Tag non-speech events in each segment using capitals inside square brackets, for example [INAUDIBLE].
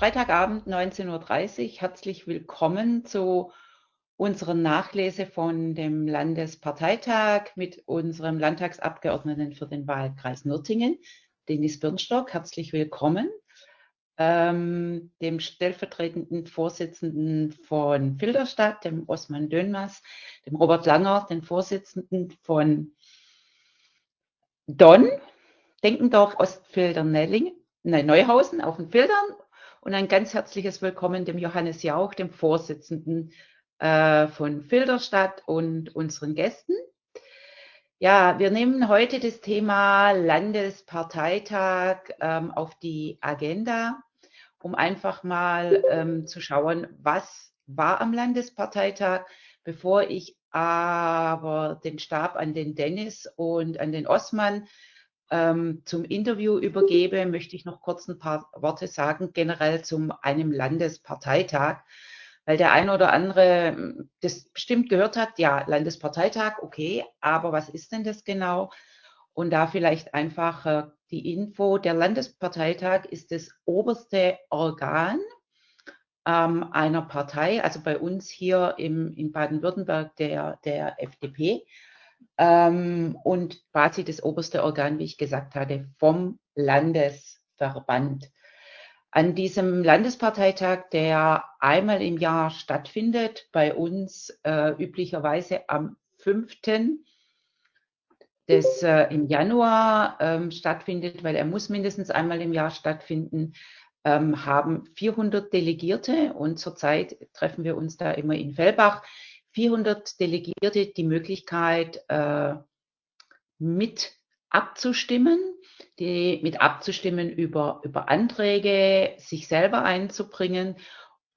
Freitagabend 19.30 Uhr. Herzlich willkommen zu unserer Nachlese von dem Landesparteitag mit unserem Landtagsabgeordneten für den Wahlkreis Nürtingen, Denis Birnstock. Herzlich willkommen. Ähm, dem stellvertretenden Vorsitzenden von Filderstadt, dem Osman Dönmas, dem Robert Langer, den Vorsitzenden von Don, Denkendorf Ostfilder-Nelling, Neuhausen auf den Filtern und ein ganz herzliches Willkommen dem Johannes Jauch, dem Vorsitzenden äh, von Filderstadt und unseren Gästen. Ja, wir nehmen heute das Thema Landesparteitag ähm, auf die Agenda, um einfach mal ähm, zu schauen, was war am Landesparteitag, bevor ich aber den Stab an den Dennis und an den Osman ähm, zum Interview übergebe, möchte ich noch kurz ein paar Worte sagen, generell zum einem Landesparteitag, weil der eine oder andere hm, das bestimmt gehört hat, ja, Landesparteitag, okay, aber was ist denn das genau? Und da vielleicht einfach äh, die Info, der Landesparteitag ist das oberste Organ ähm, einer Partei, also bei uns hier im, in Baden-Württemberg der, der FDP ähm, und quasi das oberste Organ, wie ich gesagt hatte, vom Landesverband. An diesem Landesparteitag, der einmal im Jahr stattfindet, bei uns äh, üblicherweise am 5. des äh, im Januar ähm, stattfindet, weil er muss mindestens einmal im Jahr stattfinden, ähm, haben 400 Delegierte und zurzeit treffen wir uns da immer in Fellbach 400 Delegierte die Möglichkeit, äh, mit abzustimmen, die, mit abzustimmen über, über Anträge, sich selber einzubringen.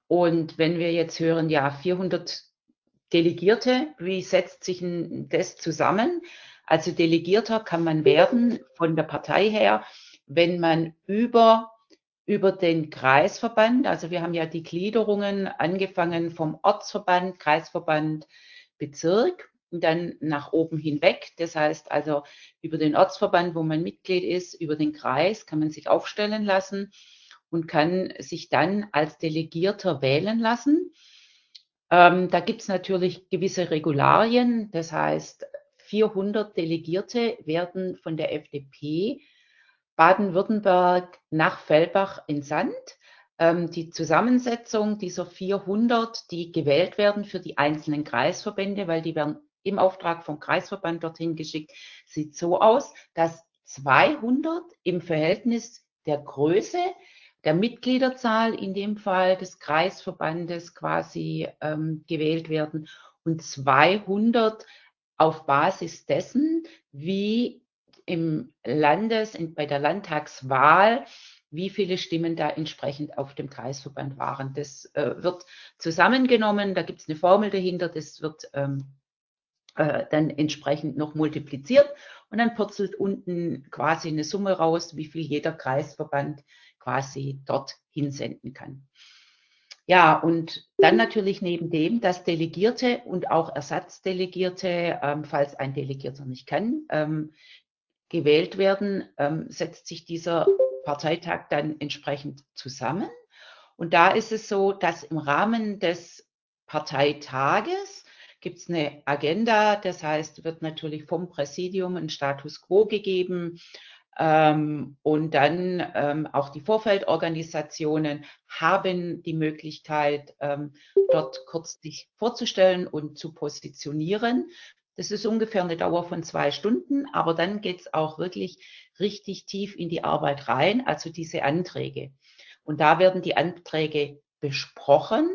Und wenn wir jetzt hören, ja, 400 Delegierte, wie setzt sich das zusammen? Also Delegierter kann man werden von der Partei her, wenn man über über den Kreisverband. Also wir haben ja die Gliederungen angefangen vom Ortsverband, Kreisverband, Bezirk und dann nach oben hinweg. Das heißt also über den Ortsverband, wo man Mitglied ist, über den Kreis kann man sich aufstellen lassen und kann sich dann als Delegierter wählen lassen. Ähm, da gibt es natürlich gewisse Regularien. Das heißt, 400 Delegierte werden von der FDP Baden-Württemberg nach Fellbach in Sand. Ähm, die Zusammensetzung dieser 400, die gewählt werden für die einzelnen Kreisverbände, weil die werden im Auftrag vom Kreisverband dorthin geschickt, sieht so aus, dass 200 im Verhältnis der Größe der Mitgliederzahl in dem Fall des Kreisverbandes quasi ähm, gewählt werden und 200 auf Basis dessen, wie im Landes, in, bei der Landtagswahl, wie viele Stimmen da entsprechend auf dem Kreisverband waren. Das äh, wird zusammengenommen, da gibt es eine Formel dahinter, das wird ähm, äh, dann entsprechend noch multipliziert und dann purzelt unten quasi eine Summe raus, wie viel jeder Kreisverband quasi dort hinsenden kann. Ja, und dann natürlich neben dem, dass Delegierte und auch Ersatzdelegierte, ähm, falls ein Delegierter nicht kann, ähm, gewählt werden, ähm, setzt sich dieser Parteitag dann entsprechend zusammen. Und da ist es so, dass im Rahmen des Parteitages gibt es eine Agenda, das heißt, wird natürlich vom Präsidium ein Status quo gegeben. Ähm, und dann ähm, auch die Vorfeldorganisationen haben die Möglichkeit, ähm, dort kurz sich vorzustellen und zu positionieren. Das ist ungefähr eine Dauer von zwei Stunden, aber dann geht es auch wirklich richtig tief in die Arbeit rein, also diese Anträge. Und da werden die Anträge besprochen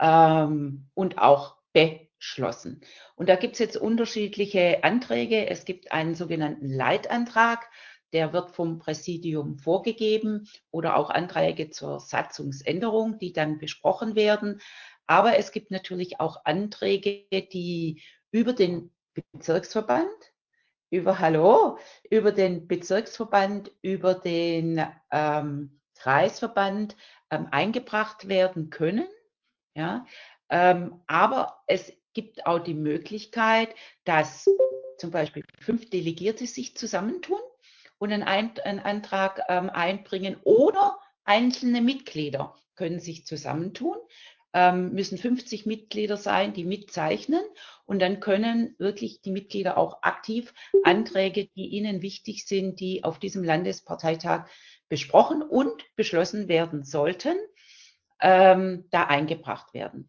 ähm, und auch beschlossen. Und da gibt es jetzt unterschiedliche Anträge. Es gibt einen sogenannten Leitantrag, der wird vom Präsidium vorgegeben oder auch Anträge zur Satzungsänderung, die dann besprochen werden. Aber es gibt natürlich auch Anträge, die über den Bezirksverband, über Hallo, über den Bezirksverband, über den ähm, Kreisverband ähm, eingebracht werden können. Ja, ähm, aber es gibt auch die Möglichkeit, dass zum Beispiel fünf Delegierte sich zusammentun und einen, einen Antrag ähm, einbringen oder einzelne Mitglieder können sich zusammentun, ähm, müssen 50 Mitglieder sein, die mitzeichnen. Und dann können wirklich die Mitglieder auch aktiv Anträge, die ihnen wichtig sind, die auf diesem Landesparteitag besprochen und beschlossen werden sollten, ähm, da eingebracht werden,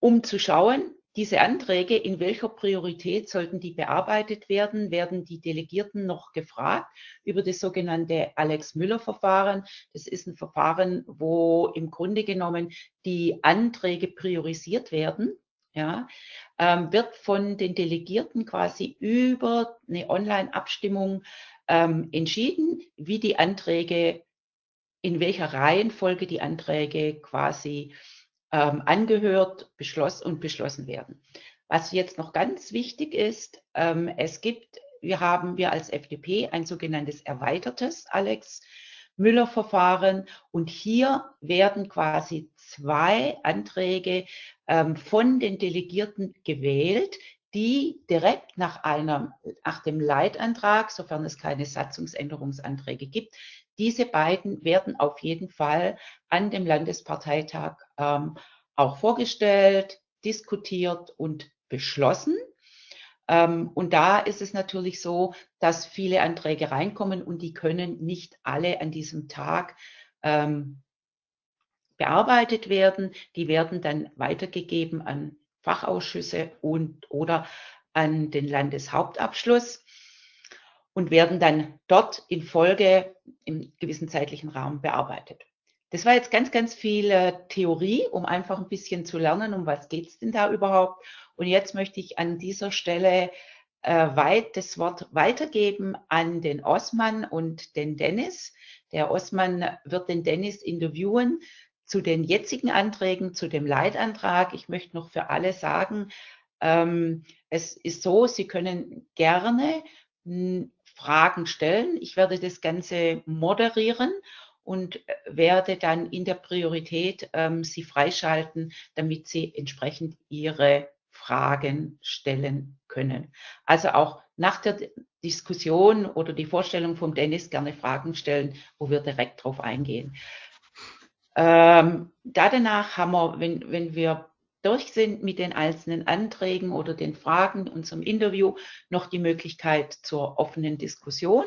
um zu schauen, diese Anträge, in welcher Priorität sollten die bearbeitet werden? Werden die Delegierten noch gefragt über das sogenannte Alex-Müller-Verfahren? Das ist ein Verfahren, wo im Grunde genommen die Anträge priorisiert werden. Ja, ähm, wird von den Delegierten quasi über eine Online-Abstimmung ähm, entschieden, wie die Anträge, in welcher Reihenfolge die Anträge quasi ähm, angehört beschlossen und beschlossen werden. Was jetzt noch ganz wichtig ist, ähm, es gibt, wir haben wir als FDP ein sogenanntes erweitertes Alex Müller Verfahren und hier werden quasi zwei Anträge ähm, von den Delegierten gewählt, die direkt nach einem, nach dem Leitantrag, sofern es keine Satzungsänderungsanträge gibt, diese beiden werden auf jeden Fall an dem Landesparteitag ähm, auch vorgestellt, diskutiert und beschlossen. Ähm, und da ist es natürlich so, dass viele Anträge reinkommen und die können nicht alle an diesem Tag ähm, bearbeitet werden. Die werden dann weitergegeben an Fachausschüsse und oder an den Landeshauptabschluss und werden dann dort in Folge im gewissen zeitlichen Raum bearbeitet. Das war jetzt ganz, ganz viel äh, Theorie, um einfach ein bisschen zu lernen, um was geht es denn da überhaupt. Und jetzt möchte ich an dieser Stelle äh, weit das Wort weitergeben an den Osman und den Dennis. Der Osman wird den Dennis interviewen zu den jetzigen Anträgen, zu dem Leitantrag. Ich möchte noch für alle sagen, ähm, es ist so, Sie können gerne Fragen stellen. Ich werde das Ganze moderieren und äh, werde dann in der Priorität ähm, Sie freischalten, damit Sie entsprechend Ihre Fragen stellen können. Also auch nach der Diskussion oder die Vorstellung vom Dennis gerne Fragen stellen, wo wir direkt drauf eingehen. Ähm, da danach haben wir, wenn, wenn wir durch sind mit den einzelnen Anträgen oder den Fragen in unserem Interview, noch die Möglichkeit zur offenen Diskussion.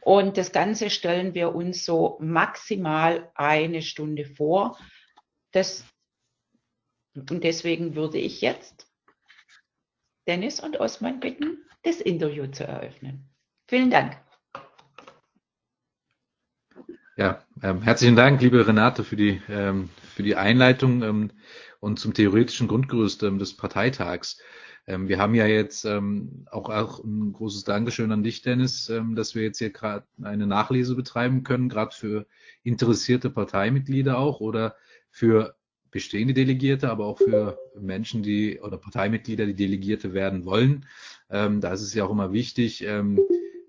Und das Ganze stellen wir uns so maximal eine Stunde vor. Das, und deswegen würde ich jetzt Dennis und Osman bitten, das Interview zu eröffnen. Vielen Dank. Ja, ähm, herzlichen Dank, liebe Renate, für die, ähm, für die Einleitung ähm, und zum theoretischen Grundgerüst ähm, des Parteitags. Ähm, wir haben ja jetzt ähm, auch, auch ein großes Dankeschön an dich, Dennis, ähm, dass wir jetzt hier gerade eine Nachlese betreiben können, gerade für interessierte Parteimitglieder auch oder für bestehende Delegierte, aber auch für Menschen, die oder Parteimitglieder, die Delegierte werden wollen. Ähm, da ist es ja auch immer wichtig, ähm,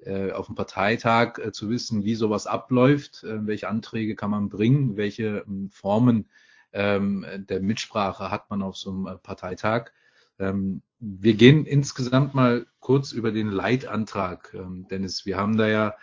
äh, auf dem Parteitag äh, zu wissen, wie sowas abläuft, äh, welche Anträge kann man bringen, welche ähm, Formen ähm, der Mitsprache hat man auf so einem äh, Parteitag. Ähm, wir gehen insgesamt mal kurz über den Leitantrag, ähm, Dennis. Wir haben da ja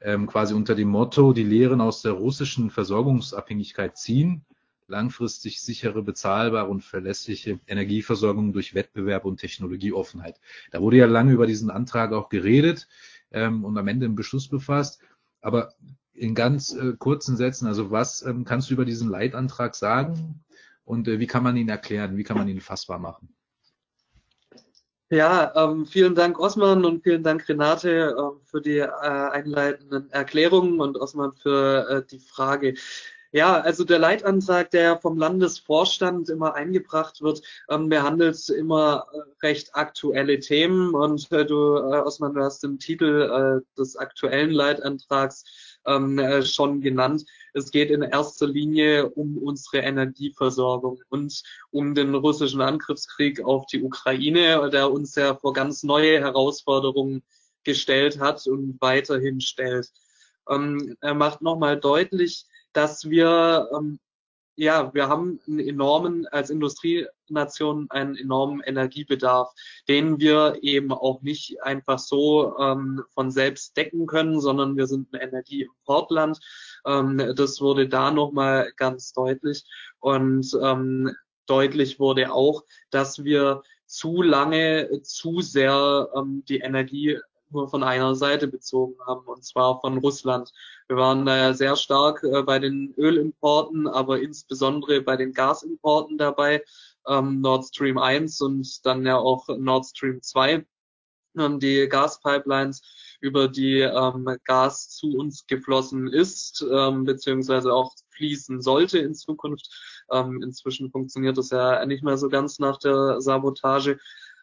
ähm, quasi unter dem Motto, die Lehren aus der russischen Versorgungsabhängigkeit ziehen, langfristig sichere, bezahlbare und verlässliche Energieversorgung durch Wettbewerb und Technologieoffenheit. Da wurde ja lange über diesen Antrag auch geredet ähm, und am Ende im Beschluss befasst. Aber in ganz äh, kurzen Sätzen, also was ähm, kannst du über diesen Leitantrag sagen und äh, wie kann man ihn erklären, wie kann man ihn fassbar machen? Ja, ähm, vielen Dank Osman und vielen Dank Renate äh, für die äh, einleitenden Erklärungen und Osman für äh, die Frage. Ja, also der Leitantrag, der vom Landesvorstand immer eingebracht wird, ähm, behandelt immer äh, recht aktuelle Themen und äh, du, äh, Osman, du hast den Titel äh, des aktuellen Leitantrags ähm, äh, schon genannt. Es geht in erster Linie um unsere Energieversorgung und um den russischen Angriffskrieg auf die Ukraine, der uns ja vor ganz neue Herausforderungen gestellt hat und weiterhin stellt. Ähm, er macht nochmal deutlich, dass wir ähm, ja, wir haben einen enormen, als Industrienation einen enormen Energiebedarf, den wir eben auch nicht einfach so ähm, von selbst decken können, sondern wir sind ein Energieimportland. Ähm, das wurde da nochmal ganz deutlich. Und ähm, deutlich wurde auch, dass wir zu lange, zu sehr ähm, die Energie nur von einer Seite bezogen haben, und zwar von Russland. Wir waren da ja sehr stark äh, bei den Ölimporten, aber insbesondere bei den Gasimporten dabei, ähm, Nord Stream 1 und dann ja auch Nord Stream 2, ähm, die Gaspipelines, über die ähm, Gas zu uns geflossen ist, ähm, beziehungsweise auch fließen sollte in Zukunft. Ähm, inzwischen funktioniert das ja nicht mehr so ganz nach der Sabotage.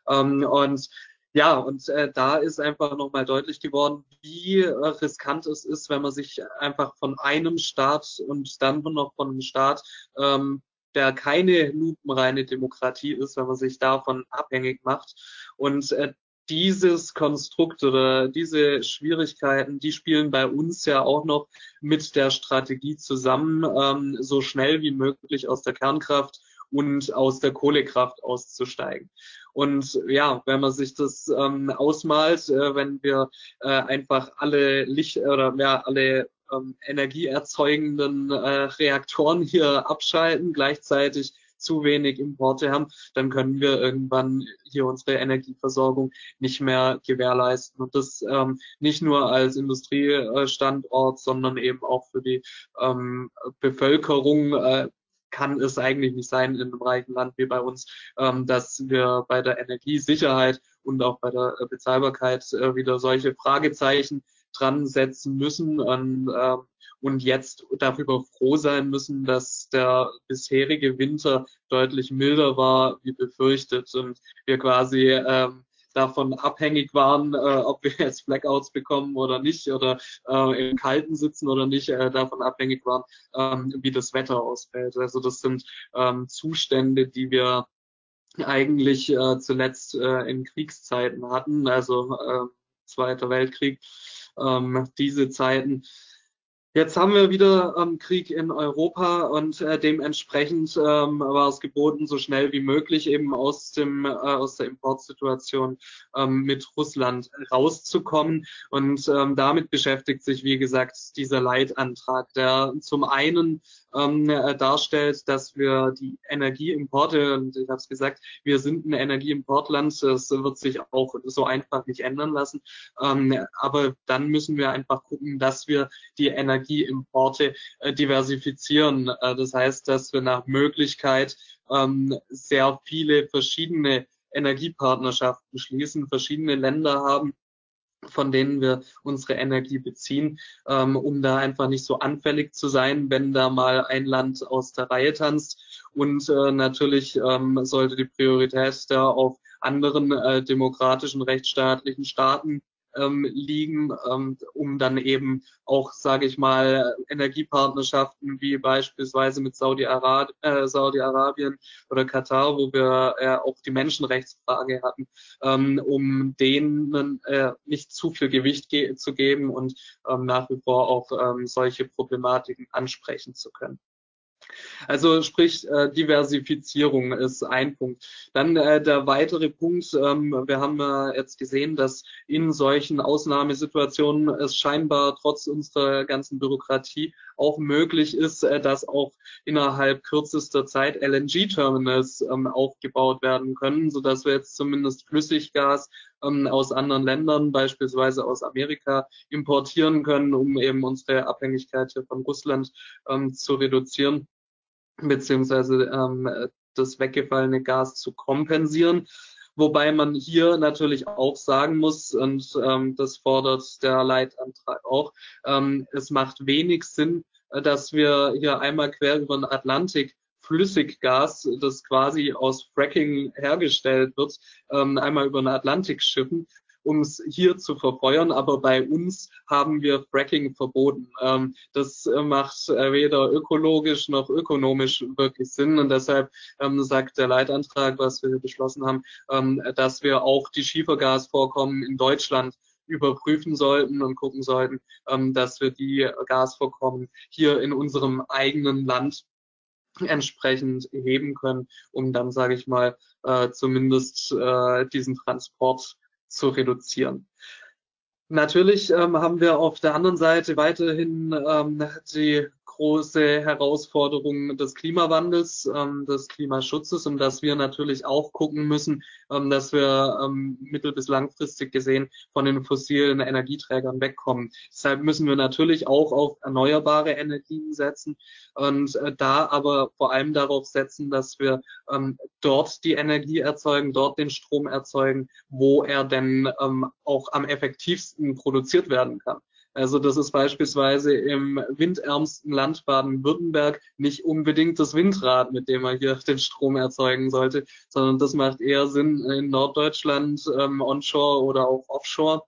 Ähm, und ja, und äh, da ist einfach nochmal deutlich geworden, wie äh, riskant es ist, wenn man sich einfach von einem Staat und dann noch von einem Staat, ähm, der keine lupenreine Demokratie ist, wenn man sich davon abhängig macht. Und äh, dieses Konstrukt oder diese Schwierigkeiten, die spielen bei uns ja auch noch mit der Strategie zusammen, ähm, so schnell wie möglich aus der Kernkraft und aus der Kohlekraft auszusteigen. Und ja, wenn man sich das ähm, ausmalt, äh, wenn wir äh, einfach alle Licht oder ja, alle ähm, energieerzeugenden äh, Reaktoren hier abschalten, gleichzeitig zu wenig Importe haben, dann können wir irgendwann hier unsere Energieversorgung nicht mehr gewährleisten. Und das ähm, nicht nur als Industriestandort, sondern eben auch für die ähm, Bevölkerung äh, kann es eigentlich nicht sein in einem reichen Land wie bei uns, ähm, dass wir bei der Energiesicherheit und auch bei der Bezahlbarkeit äh, wieder solche Fragezeichen dran setzen müssen. Und, äh, und jetzt darüber froh sein müssen, dass der bisherige Winter deutlich milder war wie befürchtet. Und wir quasi ähm, davon abhängig waren, äh, ob wir jetzt Blackouts bekommen oder nicht oder äh, im Kalten sitzen oder nicht, äh, davon abhängig waren, ähm, wie das Wetter ausfällt. Also das sind ähm, Zustände, die wir eigentlich äh, zuletzt äh, in Kriegszeiten hatten, also äh, Zweiter Weltkrieg, ähm, diese Zeiten Jetzt haben wir wieder ähm, Krieg in Europa und äh, dementsprechend ähm, war es geboten, so schnell wie möglich eben aus dem äh, aus der Importsituation ähm, mit Russland rauszukommen. Und ähm, damit beschäftigt sich, wie gesagt, dieser Leitantrag, der zum einen ähm, äh, darstellt, dass wir die Energieimporte, und ich habe es gesagt, wir sind ein Energieimportland, das wird sich auch so einfach nicht ändern lassen. Ähm, aber dann müssen wir einfach gucken, dass wir die Energie Energieimporte äh, diversifizieren. Äh, das heißt, dass wir nach Möglichkeit ähm, sehr viele verschiedene Energiepartnerschaften schließen, verschiedene Länder haben, von denen wir unsere Energie beziehen, ähm, um da einfach nicht so anfällig zu sein, wenn da mal ein Land aus der Reihe tanzt. Und äh, natürlich ähm, sollte die Priorität da auf anderen äh, demokratischen, rechtsstaatlichen Staaten ähm, liegen, ähm, um dann eben auch, sage ich mal, Energiepartnerschaften wie beispielsweise mit Saudi-Arabien äh, Saudi oder Katar, wo wir äh, auch die Menschenrechtsfrage hatten, ähm, um denen äh, nicht zu viel Gewicht ge zu geben und ähm, nach wie vor auch ähm, solche Problematiken ansprechen zu können. Also sprich, äh, Diversifizierung ist ein Punkt. Dann äh, der weitere Punkt, ähm, wir haben äh, jetzt gesehen, dass in solchen Ausnahmesituationen es scheinbar trotz unserer ganzen Bürokratie auch möglich ist, äh, dass auch innerhalb kürzester Zeit LNG-Terminals ähm, aufgebaut werden können, sodass wir jetzt zumindest Flüssiggas ähm, aus anderen Ländern, beispielsweise aus Amerika, importieren können, um eben unsere Abhängigkeit von Russland ähm, zu reduzieren beziehungsweise ähm, das weggefallene Gas zu kompensieren. Wobei man hier natürlich auch sagen muss, und ähm, das fordert der Leitantrag auch, ähm, es macht wenig Sinn, dass wir hier einmal quer über den Atlantik Flüssiggas, das quasi aus Fracking hergestellt wird, ähm, einmal über den Atlantik schiffen um es hier zu verfeuern. Aber bei uns haben wir Fracking verboten. Ähm, das äh, macht äh, weder ökologisch noch ökonomisch wirklich Sinn. Und deshalb ähm, sagt der Leitantrag, was wir beschlossen haben, ähm, dass wir auch die Schiefergasvorkommen in Deutschland überprüfen sollten und gucken sollten, ähm, dass wir die Gasvorkommen hier in unserem eigenen Land entsprechend heben können, um dann, sage ich mal, äh, zumindest äh, diesen Transport zu reduzieren. Natürlich ähm, haben wir auf der anderen Seite weiterhin ähm, die große Herausforderung des Klimawandels, ähm, des Klimaschutzes und dass wir natürlich auch gucken müssen, ähm, dass wir ähm, mittel- bis langfristig gesehen von den fossilen Energieträgern wegkommen. Deshalb müssen wir natürlich auch auf erneuerbare Energien setzen und äh, da aber vor allem darauf setzen, dass wir ähm, dort die Energie erzeugen, dort den Strom erzeugen, wo er denn ähm, auch am effektivsten produziert werden kann. Also das ist beispielsweise im windärmsten Land Baden-Württemberg nicht unbedingt das Windrad, mit dem man hier den Strom erzeugen sollte, sondern das macht eher Sinn in Norddeutschland, ähm, onshore oder auch offshore.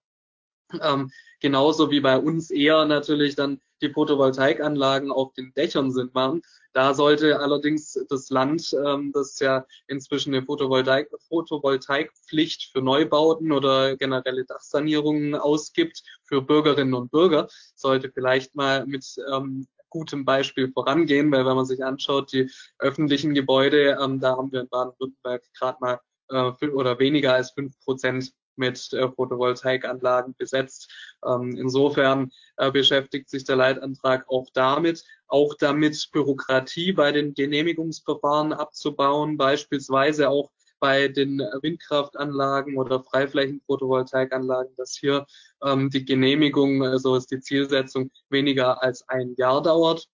Ähm, genauso wie bei uns eher natürlich dann die Photovoltaikanlagen auf den Dächern sind machen. Da sollte allerdings das Land, ähm, das ja inzwischen eine Photovoltaik, Photovoltaikpflicht für Neubauten oder generelle Dachsanierungen ausgibt für Bürgerinnen und Bürger, sollte vielleicht mal mit ähm, gutem Beispiel vorangehen, weil wenn man sich anschaut, die öffentlichen Gebäude, ähm, da haben wir in Baden-Württemberg gerade mal äh, oder weniger als fünf Prozent mit äh, Photovoltaikanlagen besetzt. Ähm, insofern äh, beschäftigt sich der Leitantrag auch damit, auch damit Bürokratie bei den Genehmigungsverfahren abzubauen, beispielsweise auch bei den Windkraftanlagen oder Freiflächen-Photovoltaikanlagen, dass hier ähm, die Genehmigung, äh, so ist die Zielsetzung, weniger als ein Jahr dauert.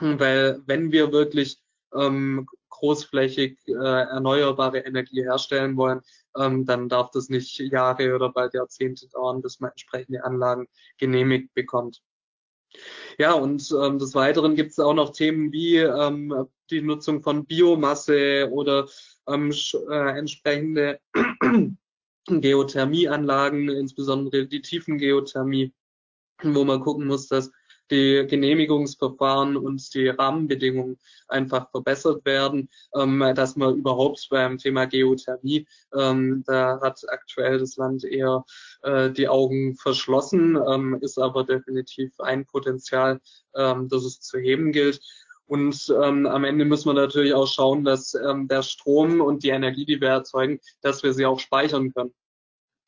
Weil wenn wir wirklich ähm, großflächig äh, erneuerbare Energie herstellen wollen, ähm, dann darf das nicht Jahre oder bald Jahrzehnte dauern, bis man entsprechende Anlagen genehmigt bekommt. Ja, und ähm, des Weiteren gibt es auch noch Themen wie ähm, die Nutzung von Biomasse oder ähm, äh, entsprechende [CLEARS THROAT] Geothermieanlagen, insbesondere die Tiefengeothermie, wo man gucken muss, dass die Genehmigungsverfahren und die Rahmenbedingungen einfach verbessert werden, ähm, dass man überhaupt beim Thema Geothermie, ähm, da hat aktuell das Land eher äh, die Augen verschlossen, ähm, ist aber definitiv ein Potenzial, ähm, das es zu heben gilt. Und ähm, am Ende müssen wir natürlich auch schauen, dass ähm, der Strom und die Energie, die wir erzeugen, dass wir sie auch speichern können.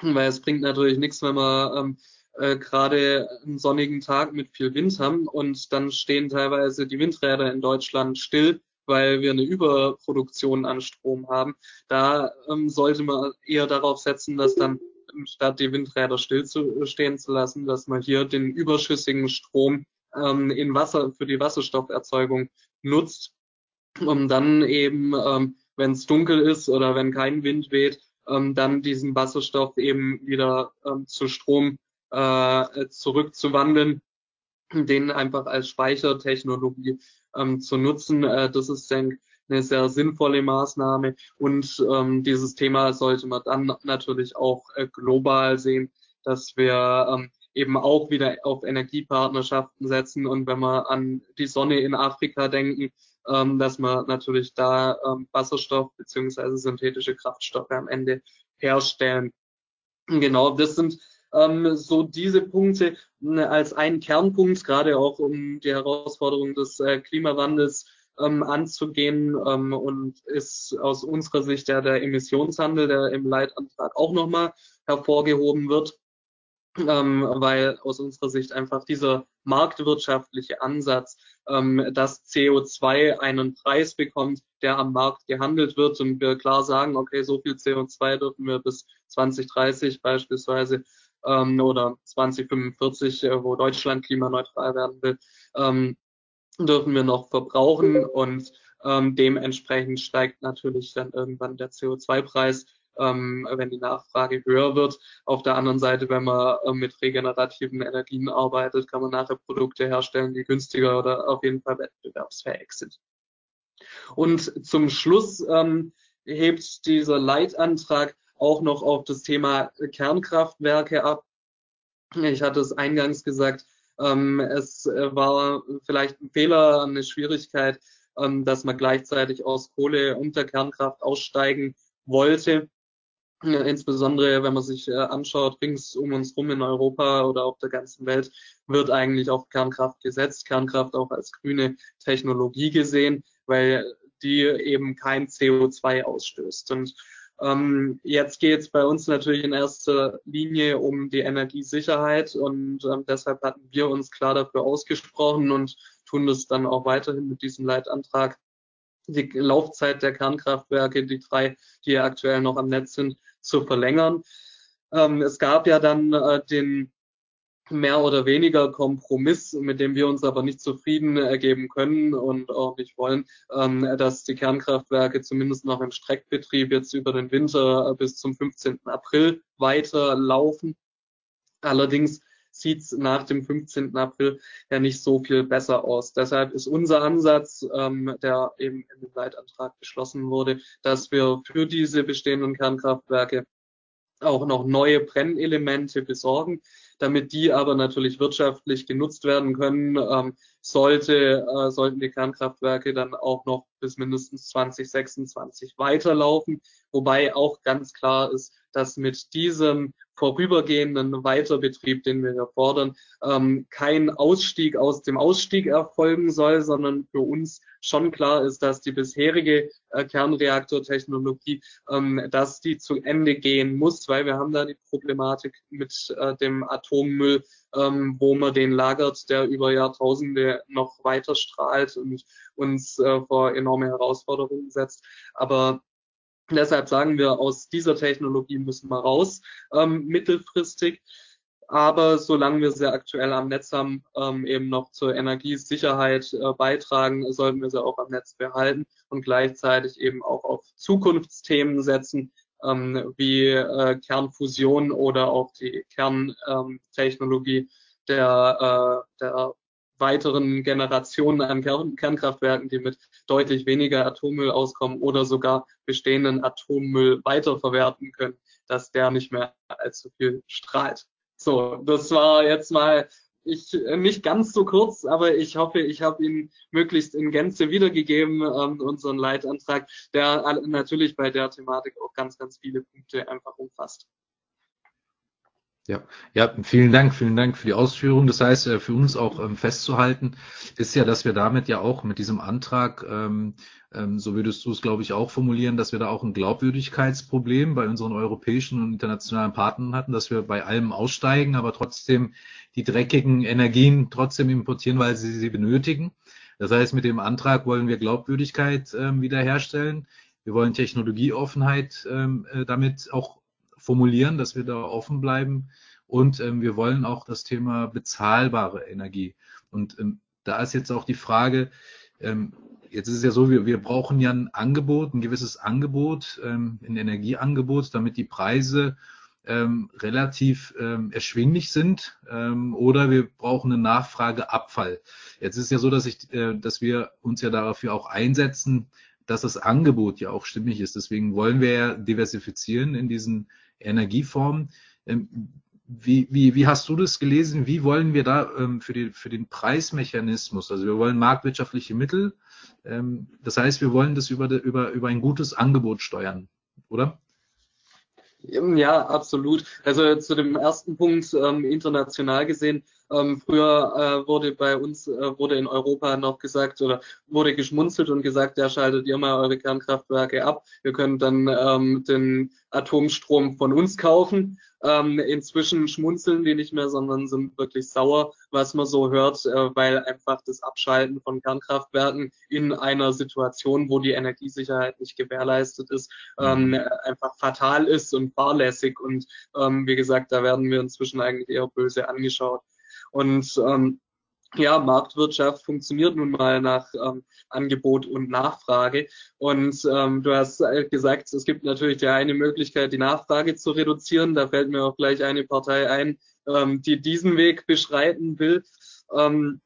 Weil es bringt natürlich nichts, wenn wir ähm, äh, gerade einen sonnigen Tag mit viel Wind haben und dann stehen teilweise die Windräder in Deutschland still, weil wir eine Überproduktion an Strom haben. Da ähm, sollte man eher darauf setzen, dass dann statt die Windräder still zu, stehen zu lassen, dass man hier den überschüssigen Strom ähm, in Wasser für die Wasserstofferzeugung nutzt, um dann eben, ähm, wenn es dunkel ist oder wenn kein Wind weht, ähm, dann diesen Wasserstoff eben wieder ähm, zu Strom äh, zurückzuwandeln, den einfach als Speichertechnologie ähm, zu nutzen. Äh, das ist, denke eine sehr sinnvolle Maßnahme. Und ähm, dieses Thema sollte man dann natürlich auch äh, global sehen, dass wir ähm, eben auch wieder auf Energiepartnerschaften setzen. Und wenn wir an die Sonne in Afrika denken, ähm, dass wir natürlich da ähm, Wasserstoff beziehungsweise synthetische Kraftstoffe am Ende herstellen. Genau, das sind ähm, so diese Punkte äh, als einen Kernpunkt, gerade auch um die Herausforderung des äh, Klimawandels ähm, anzugehen ähm, und ist aus unserer Sicht ja der Emissionshandel, der im Leitantrag auch nochmal hervorgehoben wird, ähm, weil aus unserer Sicht einfach dieser marktwirtschaftliche Ansatz, ähm, dass CO2 einen Preis bekommt, der am Markt gehandelt wird und wir klar sagen, okay, so viel CO2 dürfen wir bis 2030 beispielsweise ähm, oder 2045, äh, wo Deutschland klimaneutral werden will, ähm, dürfen wir noch verbrauchen und ähm, dementsprechend steigt natürlich dann irgendwann der CO2-Preis, ähm, wenn die Nachfrage höher wird. Auf der anderen Seite, wenn man äh, mit regenerativen Energien arbeitet, kann man nachher Produkte herstellen, die günstiger oder auf jeden Fall wettbewerbsfähig sind. Und zum Schluss ähm, hebt dieser Leitantrag auch noch auf das Thema Kernkraftwerke ab. Ich hatte es eingangs gesagt, ähm, es äh, war vielleicht ein Fehler, eine Schwierigkeit, ähm, dass man gleichzeitig aus Kohle und der Kernkraft aussteigen wollte. Insbesondere, wenn man sich äh, anschaut, rings um uns rum in Europa oder auf der ganzen Welt, wird eigentlich auf Kernkraft gesetzt. Kernkraft auch als grüne Technologie gesehen, weil die eben kein CO2 ausstößt. Und Ähm, jetzt geht es bei uns natürlich in erster Linie um die Energiesicherheit und ähm, deshalb hatten wir uns klar dafür ausgesprochen und tun das dann auch weiterhin mit diesem Leitantrag, die Laufzeit der Kernkraftwerke, die drei, die aktuell noch am Netz sind, zu verlängern. Ähm, es gab ja dann äh, den mehr oder weniger Kompromiss, mit dem wir uns aber nicht zufrieden ergeben können und auch nicht wollen, ähm, dass die Kernkraftwerke zumindest noch im Streckbetrieb jetzt über den Winter bis zum 15. April weiterlaufen. Allerdings sieht es nach dem 15. April ja nicht so viel besser aus. Deshalb ist unser Ansatz, ähm, der eben in dem Leitantrag beschlossen wurde, dass wir für diese bestehenden Kernkraftwerke auch noch neue Brennelemente besorgen damit die aber natürlich wirtschaftlich genutzt werden können, ähm, sollte, äh, sollten die Kernkraftwerke dann auch noch bis mindestens 2026 weiterlaufen. Wobei auch ganz klar ist, dass mit diesem vorübergehenden Weiterbetrieb, den wir hier fordern, ähm, kein Ausstieg aus dem Ausstieg erfolgen soll, sondern für uns schon klar ist, dass die bisherige äh, Kernreaktortechnologie, ähm, dass die zu Ende gehen muss, weil wir haben da die Problematik mit äh, dem Atommüll, ähm, wo man den lagert, der über Jahrtausende noch weiter strahlt und uns äh, vor enorme Herausforderungen setzt. Aber deshalb sagen wir, aus dieser Technologie müssen wir raus, ähm, mittelfristig. Aber solange wir sie aktuell am Netz haben, ähm, eben noch zur Energiesicherheit äh, beitragen, sollten wir sie auch am Netz behalten und gleichzeitig eben auch auf Zukunftsthemen setzen, ähm, wie äh, Kernfusion oder auch die Kerntechnologie der, äh, der weiteren Generationen an Kern Kernkraftwerken, die mit deutlich weniger Atommüll auskommen oder sogar bestehenden Atommüll weiterverwerten können, dass der nicht mehr allzu viel strahlt. So, das war jetzt mal ich nicht ganz so kurz, aber ich hoffe, ich habe ihn möglichst in Gänze wiedergegeben, ähm, unseren Leitantrag, der natürlich bei der Thematik auch ganz, ganz viele Punkte einfach umfasst. Ja, ja, vielen Dank, vielen Dank für die Ausführung. Das heißt, äh, für uns auch ähm, festzuhalten ist ja, dass wir damit ja auch mit diesem Antrag, ähm, ähm, so würdest du es, glaube ich, auch formulieren, dass wir da auch ein Glaubwürdigkeitsproblem bei unseren europäischen und internationalen Partnern hatten, dass wir bei allem aussteigen, aber trotzdem die dreckigen Energien trotzdem importieren, weil sie sie benötigen. Das heißt, mit dem Antrag wollen wir Glaubwürdigkeit wiederherstellen. Wir wollen Technologieoffenheit äh, damit auch formulieren, dass wir da offen bleiben. Und ähm, wir wollen auch das Thema bezahlbare Energie. Und ähm, da ist jetzt auch die Frage, ähm, jetzt ist es ja so, wir, wir brauchen ja ein Angebot, ein gewisses Angebot, ähm, ein Energieangebot, damit die Preise ähm, relativ ähm, erschwinglich sind ähm, oder wir brauchen einen Nachfrageabfall. Jetzt ist es ja so, dass ich, äh, dass wir uns ja dafür auch einsetzen, dass das Angebot ja auch stimmig ist. Deswegen wollen wir ja diversifizieren in diesen Energieformen. Ähm, wie, wie, wie hast du das gelesen? Wie wollen wir da ähm, für, die, für den Preismechanismus, also wir wollen marktwirtschaftliche Mittel, ähm, das heißt, wir wollen das über, über, über ein gutes Angebot steuern, oder? Ja, absolut. Also zu dem ersten Punkt, ähm, international gesehen, ähm, früher äh, wurde bei uns, äh, wurde in Europa noch gesagt oder wurde geschmunzelt und gesagt, ja, schaltet ihr mal eure Kernkraftwerke ab. Wir können dann ähm, den Atomstrom von uns kaufen. Ähm, inzwischen schmunzeln die nicht mehr, sondern sind wirklich sauer, was man so hört, äh, weil einfach das Abschalten von Kernkraftwerken in einer Situation, wo die Energiesicherheit nicht gewährleistet ist, ähm, mhm. einfach fatal ist und fahrlässig. Und ähm, wie gesagt, da werden wir inzwischen eigentlich eher böse angeschaut. Und ähm, ja, Marktwirtschaft funktioniert nun mal nach ähm, Angebot und Nachfrage. Und ähm, du hast gesagt, es gibt natürlich die eine Möglichkeit, die Nachfrage zu reduzieren. Da fällt mir auch gleich eine Partei ein, ähm, die diesen Weg beschreiten will. Ähm,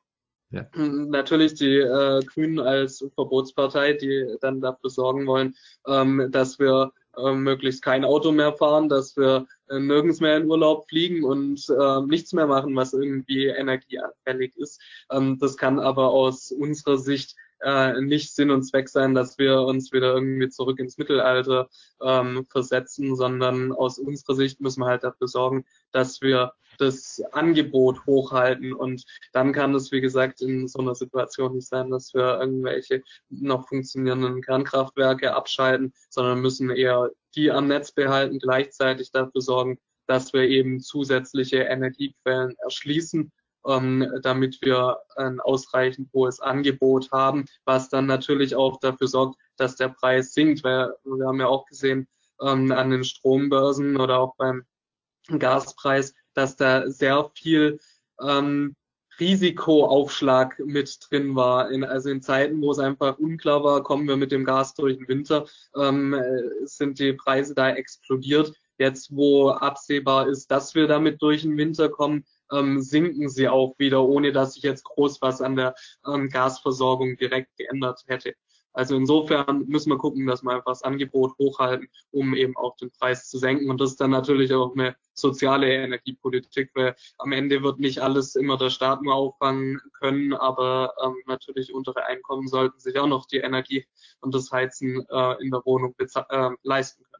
ja. Natürlich die äh, Grünen als Verbotspartei, die dann dafür sorgen wollen, ähm, dass wir äh, möglichst kein Auto mehr fahren, dass wir äh, nirgends mehr in Urlaub fliegen und äh, nichts mehr machen, was irgendwie energieanfällig ist. Ähm, das kann aber aus unserer Sicht äh, nicht Sinn und Zweck sein, dass wir uns wieder irgendwie zurück ins Mittelalter ähm, versetzen, sondern aus unserer Sicht müssen wir halt dafür sorgen, dass wir das Angebot hochhalten. Und dann kann es, wie gesagt, in so einer Situation nicht sein, dass wir irgendwelche noch funktionierenden Kernkraftwerke abschalten, sondern müssen eher die am Netz behalten, gleichzeitig dafür sorgen, dass wir eben zusätzliche Energiequellen erschließen ähm, damit wir ein ausreichend hohes Angebot haben, was dann natürlich auch dafür sorgt, dass der Preis sinkt, weil wir haben ja auch gesehen ähm, an den Strombörsen oder auch beim Gaspreis, dass da sehr viel ähm, Risikoaufschlag mit drin war. In, also in Zeiten, wo es einfach unklar war, kommen wir mit dem Gas durch den Winter, ähm, sind die Preise da explodiert. Jetzt, wo absehbar ist, dass wir damit durch den Winter kommen, ähm, sinken sie auch wieder, ohne dass sich jetzt groß was an der ähm, Gasversorgung direkt geändert hätte. Also insofern müssen wir gucken, dass wir einfach das Angebot hochhalten, um eben auch den Preis zu senken. Und das ist dann natürlich auch eine soziale Energiepolitik, weil am Ende wird nicht alles immer der Staat nur auffangen können, aber ähm, natürlich untere Einkommen sollten sich auch noch die Energie und das Heizen äh, in der Wohnung äh, leisten können.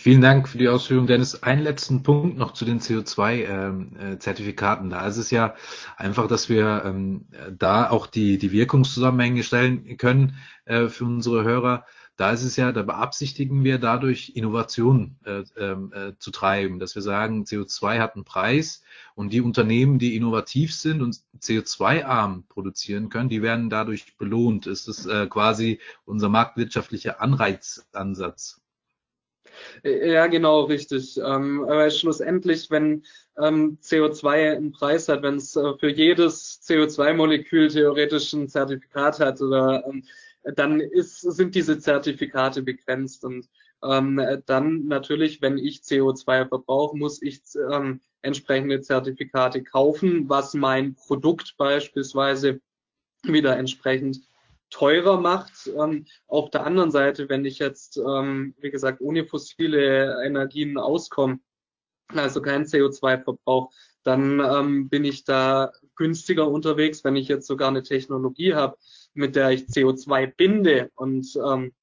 Vielen Dank für die Ausführung, Dennis. Einen letzten Punkt noch zu den CO2-Zertifikaten. Ähm, äh, da ist es ja einfach, dass wir ähm, da auch die, die Wirkungszusammenhänge stellen können äh, für unsere Hörer. Da ist es ja, da beabsichtigen wir dadurch Innovation äh, ähm, äh, zu treiben, dass wir sagen, CO2 hat einen Preis und die Unternehmen, die innovativ sind und CO2-arm produzieren können, die werden dadurch belohnt. Ist das äh, quasi unser marktwirtschaftlicher Anreizansatz? Ja, genau, richtig. Ähm, aber schlussendlich, wenn ähm, CO2 einen Preis hat, wenn es äh, für jedes CO2-Molekül theoretisch ein Zertifikat hat, oder ähm, dann ist, sind diese Zertifikate begrenzt. Und ähm, dann natürlich, wenn ich CO2 verbrauche, muss ich ähm, entsprechende Zertifikate kaufen, was mein Produkt beispielsweise wieder entsprechend teurer macht. Ähm, auf der anderen Seite, wenn ich jetzt, ähm, wie gesagt, ohne fossile Energien auskomme, also kein CO2 verbrauch dann ähm, bin ich da günstiger unterwegs, wenn ich jetzt sogar eine Technologie habe, mit der ich CO2 binde und ähm,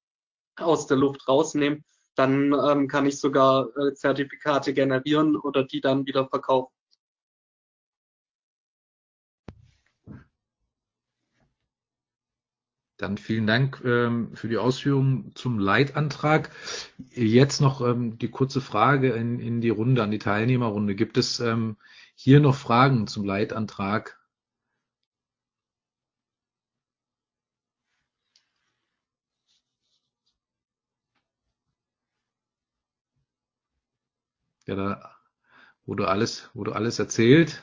aus der Luft rausnehme, dann ähm, kann ich sogar äh, Zertifikate generieren oder die dann wieder verkaufen. Dann vielen Dank ähm, für die Ausführungen zum Leitantrag. Jetzt noch ähm, die kurze Frage in, in die Runde, an die Teilnehmerrunde. Gibt es ähm, hier noch Fragen zum Leitantrag? Ja, da wurde alles, wurde alles erzählt.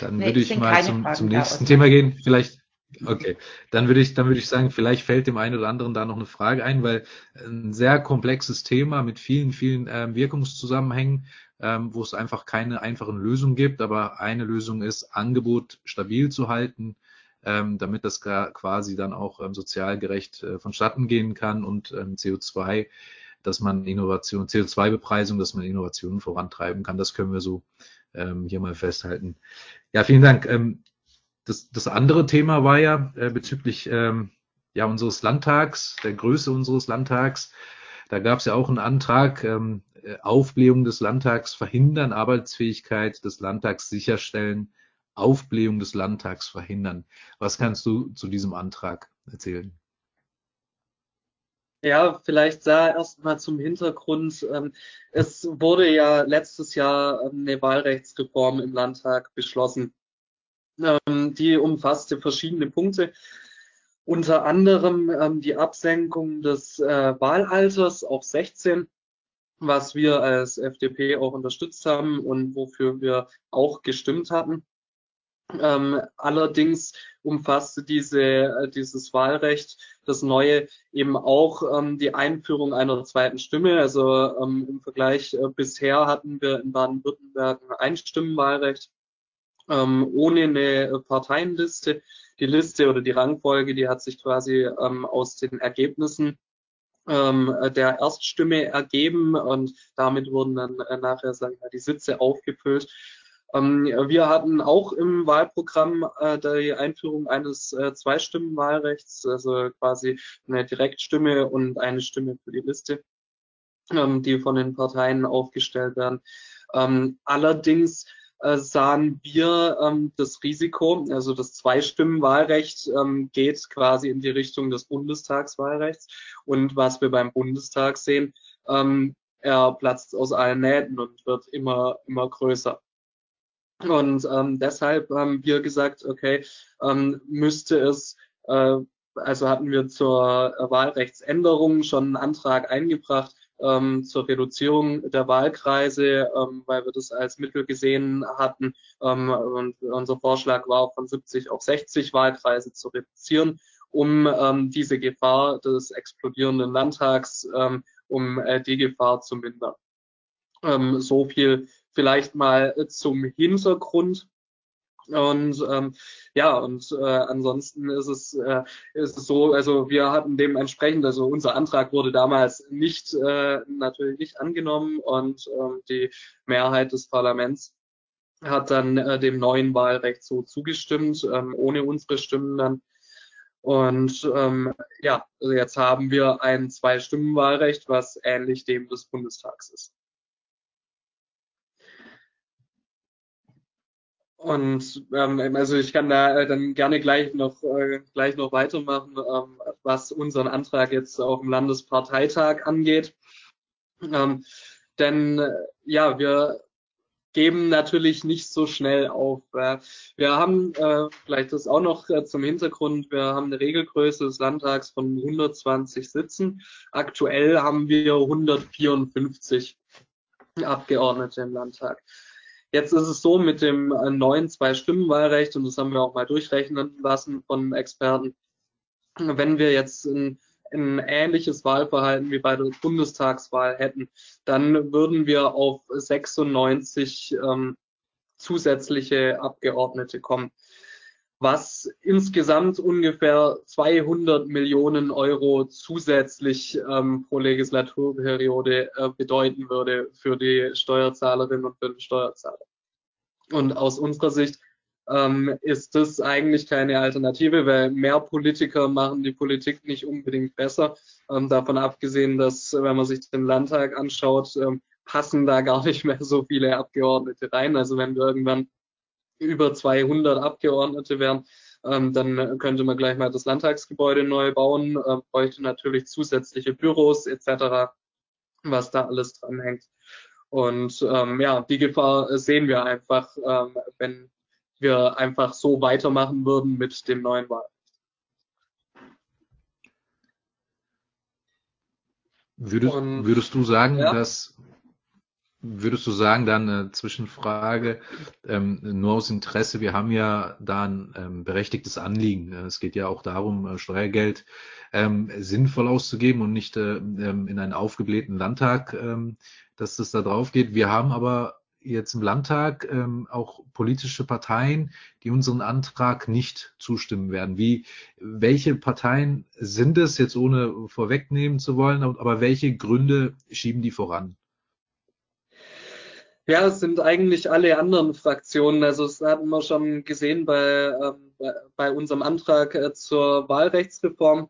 Dann nee, würde ich mal zum, zum nächsten Thema gehen. Vielleicht Okay, dann würde ich, dann würde ich sagen, vielleicht fällt dem einen oder anderen da noch eine Frage ein, weil ein sehr komplexes Thema mit vielen, vielen ähm, Wirkungszusammenhängen, ähm, wo es einfach keine einfachen Lösungen gibt, aber eine Lösung ist, Angebot stabil zu halten, ähm, damit das quasi dann auch ähm, sozial gerecht äh, vonstatten gehen kann und ähm, CO2, dass man Innovation, CO2-Bepreisung, dass man Innovationen vorantreiben kann. Das können wir so ähm, hier mal festhalten. Ja, vielen Dank. Ähm, das, das andere Thema war ja äh, bezüglich ähm, ja, unseres Landtags, der Größe unseres Landtags. Da gab es ja auch einen Antrag, ähm, äh, Aufblähung des Landtags verhindern, Arbeitsfähigkeit des Landtags sicherstellen, Aufblähung des Landtags verhindern. Was kannst du zu diesem Antrag erzählen? Ja, vielleicht da erstmal zum Hintergrund. Ähm, es wurde ja letztes Jahr eine Wahlrechtsreform im Landtag beschlossen. Ähm, die umfasste verschiedene Punkte. Unter anderem ähm, die Absenkung des äh, Wahlalters auf 16, was wir als FDP auch unterstützt haben und wofür wir auch gestimmt hatten. Ähm, allerdings umfasste diese, äh, dieses Wahlrecht, das neue, eben auch ähm, die Einführung einer zweiten Stimme. Also ähm, im Vergleich äh, bisher hatten wir in Baden-Württemberg ein Einstimmenwahlrecht ähm, ohne eine Parteienliste. Die Liste oder die Rangfolge, die hat sich quasi ähm, aus den Ergebnissen ähm, der Erststimme ergeben und damit wurden dann äh, nachher sagen wir, die Sitze aufgefüllt. Ähm, wir hatten auch im Wahlprogramm äh, die Einführung eines äh, Zweistimmenwahlrechts, also quasi eine Direktstimme und eine Stimme für die Liste, ähm, die von den Parteien aufgestellt werden. Ähm, allerdings sahen wir ähm, das Risiko, also das Zweistimmenwahlrecht ähm, geht quasi in die Richtung des Bundestagswahlrechts. Und was wir beim Bundestag sehen, ähm, er platzt aus allen Nähten und wird immer, immer größer. Und ähm, deshalb haben wir gesagt, okay, ähm, müsste es, äh, also hatten wir zur Wahlrechtsänderung schon einen Antrag eingebracht ähm, zur Reduzierung der Wahlkreise, ähm, weil wir das als Mittel gesehen hatten. Ähm, und unser Vorschlag war, von 70 auf 60 Wahlkreise zu reduzieren, um ähm, diese Gefahr des explodierenden Landtags, ähm, um äh, die Gefahr zu mindern. Ähm, so viel vielleicht mal zum Hintergrund. Und ähm, ja, und äh, ansonsten ist es, äh, ist es so, also wir hatten dementsprechend, also unser Antrag wurde damals nicht äh, natürlich nicht angenommen und ähm, die Mehrheit des Parlaments hat dann äh, dem neuen Wahlrecht so zugestimmt, ähm, ohne unsere Stimmen dann. Und ähm, ja, also jetzt haben wir ein Zwei-Stimmen-Wahlrecht, was ähnlich dem des Bundestags ist. Und ähm, also ich kann da äh, dann gerne gleich noch äh, gleich noch weitermachen, ähm, was unseren Antrag jetzt auf dem Landesparteitag angeht. Ähm, denn äh, ja, wir geben natürlich nicht so schnell auf. Äh, wir haben äh, vielleicht das auch noch äh, zum Hintergrund, wir haben eine Regelgröße des Landtags von 120 Sitzen. Aktuell haben wir 154 Abgeordnete im Landtag. Jetzt ist es so mit dem äh, neuen Zwei-Stimmen-Wahlrecht, und das haben wir auch mal durchrechnen lassen von Experten, wenn wir jetzt ein, ein ähnliches Wahlverhalten wie bei der Bundestagswahl hätten, dann würden wir auf 96 ähm, zusätzliche Abgeordnete kommen was insgesamt ungefähr 200 Millionen Euro zusätzlich ähm, pro Legislaturperiode äh, bedeuten würde für die Steuerzahlerinnen und für den Steuerzahler. Und aus unserer Sicht ähm, ist das eigentlich keine Alternative, weil mehr Politiker machen die Politik nicht unbedingt besser. Ähm, davon abgesehen, dass, wenn man sich den Landtag anschaut, ähm, passen da gar nicht mehr so viele Abgeordnete rein. Also wenn wir irgendwann über 200 Abgeordnete wären, ähm, dann könnte man gleich mal das Landtagsgebäude neu bauen, äh, bräuchte natürlich zusätzliche Büros etc., was da alles dran hängt. Und ähm, ja, die Gefahr sehen wir einfach, ähm, wenn wir einfach so weitermachen würden mit dem neuen Wahlrecht. Würdest, würdest du sagen, ja? dass Würdest du sagen, dann eine Zwischenfrage, ähm, nur aus Interesse, wir haben ja da ein ähm, berechtigtes Anliegen. Es geht ja auch darum, äh, Steuergeld ähm, sinnvoll auszugeben und nicht äh, ähm, in einen aufgeblähten Landtag, ähm, dass das da drauf geht. Wir haben aber jetzt im Landtag ähm, auch politische Parteien, die unseren Antrag nicht zustimmen werden. Wie, welche Parteien sind es, jetzt ohne vorwegnehmen zu wollen, aber welche Gründe schieben die voran? Ja, es sind eigentlich alle anderen Fraktionen. Also das hatten wir schon gesehen bei, ähm, bei, unserem Antrag äh, zur Wahlrechtsreform.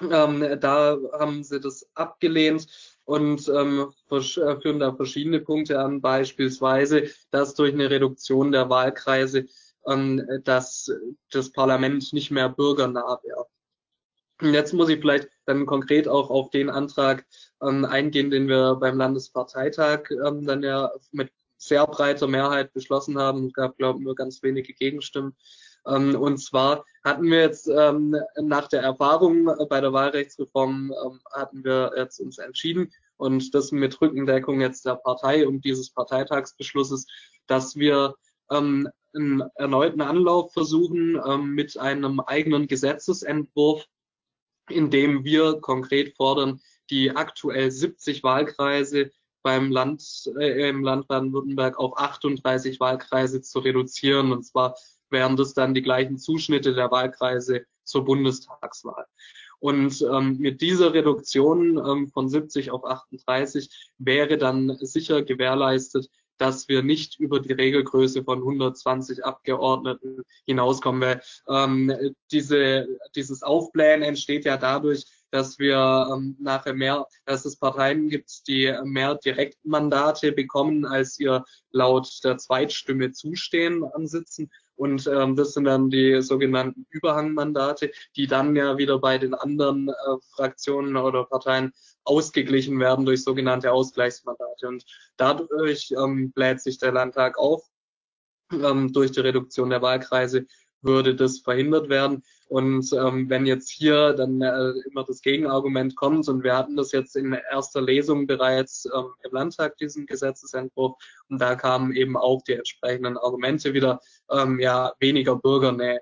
Ähm, da haben sie das abgelehnt und ähm, äh, führen da verschiedene Punkte an, beispielsweise, dass durch eine Reduktion der Wahlkreise ähm, dass das Parlament nicht mehr bürgernah wäre. Jetzt muss ich vielleicht dann konkret auch auf den Antrag ähm, eingehen, den wir beim Landesparteitag ähm, dann ja mit sehr breiter Mehrheit beschlossen haben. Es gab, glaube ich, nur ganz wenige Gegenstimmen. Ähm, und zwar hatten wir jetzt ähm, nach der Erfahrung bei der Wahlrechtsreform ähm, hatten wir jetzt uns entschieden und das mit Rückendeckung jetzt der Partei und dieses Parteitagsbeschlusses, dass wir ähm, einen erneuten Anlauf versuchen ähm, mit einem eigenen Gesetzesentwurf, in dem wir konkret fordern, die aktuell 70 Wahlkreise beim Land, äh, im Land Baden-Württemberg auf 38 Wahlkreise zu reduzieren. Und zwar wären das dann die gleichen Zuschnitte der Wahlkreise zur Bundestagswahl. Und ähm, mit dieser Reduktion ähm, von 70 auf 38 wäre dann sicher gewährleistet, dass wir nicht über die Regelgröße von 120 Abgeordneten hinauskommen. Weil ähm, diese, dieses Aufblähen entsteht ja dadurch, dass wir ähm, nachher mehr, dass es Parteien gibt, die mehr Direktmandate bekommen, als ihr laut der Zweitstimme zustehen an Sitzen. Und ähm, das sind dann die sogenannten Überhangmandate, die dann ja wieder bei den anderen äh, Fraktionen oder Parteien ausgeglichen werden durch sogenannte Ausgleichsmandate. Und dadurch ähm, bläht sich der Landtag auf. Ähm, durch die Reduktion der Wahlkreise würde das verhindert werden. Und ähm, wenn jetzt hier dann äh, immer das Gegenargument kommt, und wir hatten das jetzt in erster Lesung bereits ähm, im Landtag, diesen Gesetzesentwurf, und da kamen eben auch die entsprechenden Argumente wieder, ähm, ja, weniger Bürgernähe.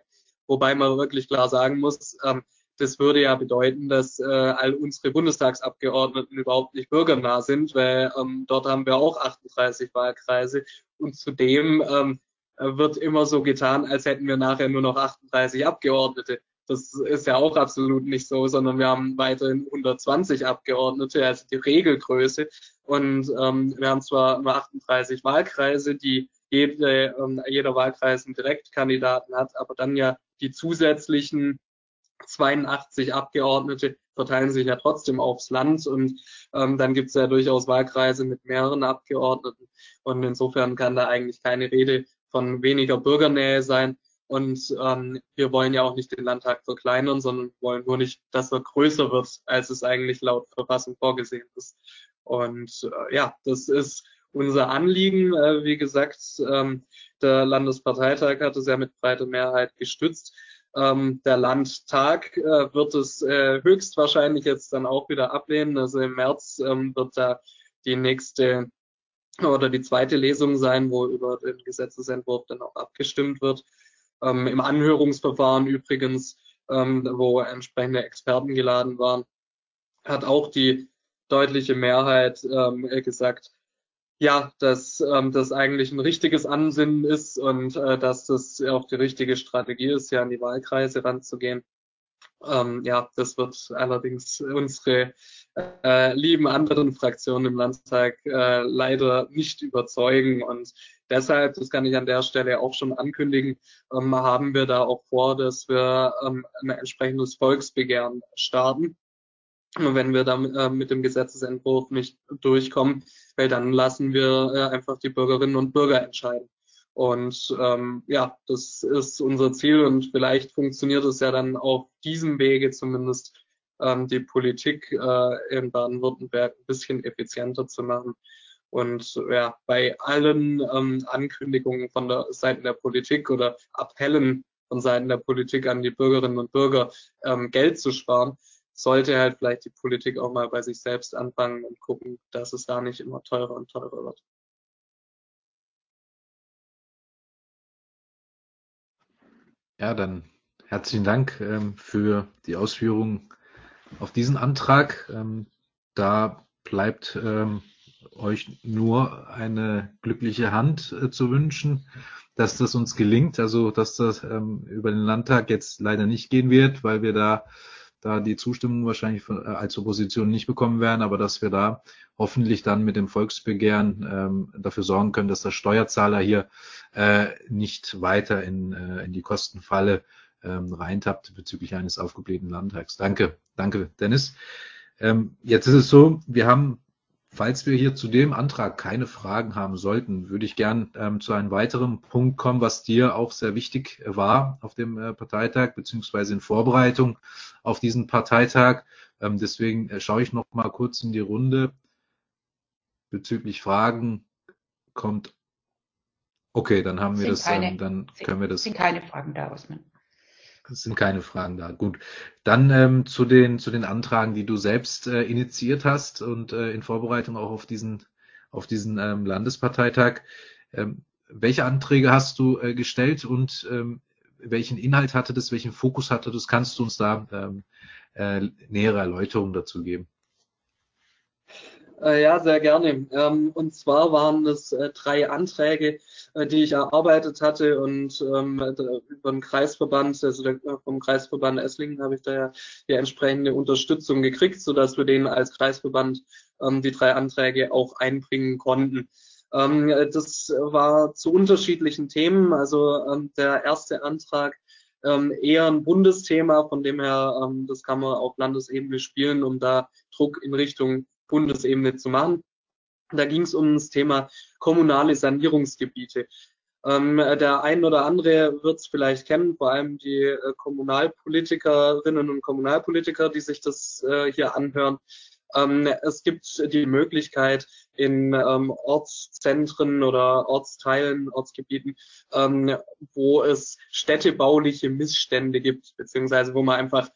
Wobei man wirklich klar sagen muss, ähm, das würde ja bedeuten, dass äh, all unsere Bundestagsabgeordneten überhaupt nicht bürgernah sind, weil ähm, dort haben wir auch 38 Wahlkreise und zudem ähm, wird immer so getan, als hätten wir nachher nur noch 38 Abgeordnete. Das ist ja auch absolut nicht so, sondern wir haben weiterhin 120 Abgeordnete, also die Regelgröße. Und ähm, wir haben zwar nur 38 Wahlkreise, die jede, ähm, jeder Wahlkreis einen Direktkandidaten hat, aber dann ja die zusätzlichen 82 Abgeordnete verteilen sich ja trotzdem aufs Land und ähm, dann gibt es ja durchaus Wahlkreise mit mehreren Abgeordneten und insofern kann da eigentlich keine Rede von weniger Bürgernähe sein und ähm, wir wollen ja auch nicht den Landtag verkleinern, sondern wollen nur nicht, dass er größer wird, als es eigentlich laut Verfassung vorgesehen ist. Und äh, ja, das ist unser Anliegen. Äh, wie gesagt, ähm, der Landesparteitag hat es ja mit breiter Mehrheit gestützt. Ähm, der Landtag äh, wird es äh, höchstwahrscheinlich jetzt dann auch wieder ablehnen. Also im März ähm, wird da die nächste oder die zweite Lesung sein, wo über den Gesetzesentwurf dann auch abgestimmt wird. Ähm, Im Anhörungsverfahren übrigens, ähm, wo entsprechende Experten geladen waren, hat auch die deutliche Mehrheit ähm, gesagt, ja, dass ähm, das eigentlich ein richtiges Ansinnen ist und äh, dass das auch die richtige Strategie ist, ja an die Wahlkreise ranzugehen. Ähm, ja, das wird allerdings unsere äh, lieben anderen Fraktionen im Landtag äh, leider nicht überzeugen. Und deshalb, das kann ich an der Stelle auch schon ankündigen, ähm, haben wir da auch vor, dass wir ähm, ein entsprechendes Volksbegehren starten wenn wir dann äh, mit dem Gesetzesentwurf nicht durchkommen, weil dann lassen wir äh, einfach die Bürgerinnen und Bürger entscheiden. Und ähm, ja, das ist unser Ziel und vielleicht funktioniert es ja dann auf diesem Wege zumindest ähm, die Politik äh, in Baden-Württemberg ein bisschen effizienter zu machen. Und ja, bei allen ähm, Ankündigungen von der Seite der Politik oder Appellen von Seiten der Politik an die Bürgerinnen und Bürger, ähm, Geld zu sparen, sollte halt vielleicht die Politik auch mal bei sich selbst anfangen und gucken, dass es da nicht immer teurer und teurer wird. Ja, dann herzlichen Dank ähm, für die Ausführungen auf diesen Antrag. Ähm, da bleibt ähm, euch nur eine glückliche Hand äh, zu wünschen, dass das uns gelingt. Also, dass das ähm, über den Landtag jetzt leider nicht gehen wird, weil wir da da die Zustimmung wahrscheinlich von, äh, als Opposition nicht bekommen werden, aber dass wir da hoffentlich dann mit dem Volksbegehren ähm, dafür sorgen können, dass der Steuerzahler hier äh, nicht weiter in, äh, in die Kostenfalle ähm, reintappt bezüglich eines aufgeblähten Landtags. Danke, danke, Dennis. Ähm, jetzt ist es so, wir haben Falls wir hier zu dem Antrag keine Fragen haben sollten, würde ich gern ähm, zu einem weiteren Punkt kommen, was dir auch sehr wichtig war auf dem äh, Parteitag, beziehungsweise in Vorbereitung auf diesen Parteitag. Ähm, deswegen äh, schaue ich noch mal kurz in die Runde. Bezüglich Fragen kommt. Okay, dann haben wir das, keine, ähm, dann können wir das. Sind keine Fragen da, Osman. Es sind keine Fragen da. Gut. Dann ähm, zu den zu den Anträgen, die du selbst äh, initiiert hast und äh, in Vorbereitung auch auf diesen auf diesen ähm, Landesparteitag. Ähm, welche Anträge hast du äh, gestellt und ähm, welchen Inhalt hatte das, welchen Fokus hatte das? Kannst du uns da ähm, äh, nähere Erläuterungen dazu geben? Äh, ja, sehr gerne. Ähm, und zwar waren es äh, drei Anträge, äh, die ich erarbeitet hatte und ähm, über den Kreisverband, also vom Kreisverband Esslingen habe ich da ja die entsprechende Unterstützung gekriegt, sodass wir denen als Kreisverband ähm, die drei Anträge auch einbringen konnten. Das war zu unterschiedlichen Themen. Also der erste Antrag eher ein Bundesthema, von dem her, das kann man auf Landesebene spielen, um da Druck in Richtung Bundesebene zu machen. Da ging es um das Thema kommunale Sanierungsgebiete. Ähm, der ein oder andere wird es vielleicht kennen, vor allem die äh, Kommunalpolitikerinnen und Kommunalpolitiker, die sich das äh, hier anhören. Ähm, es gibt die Möglichkeit, in ähm, Ortszentren oder Ortsteilen, Ortsgebieten, ähm, wo es städtebauliche Missstände gibt, beziehungsweise wo man einfach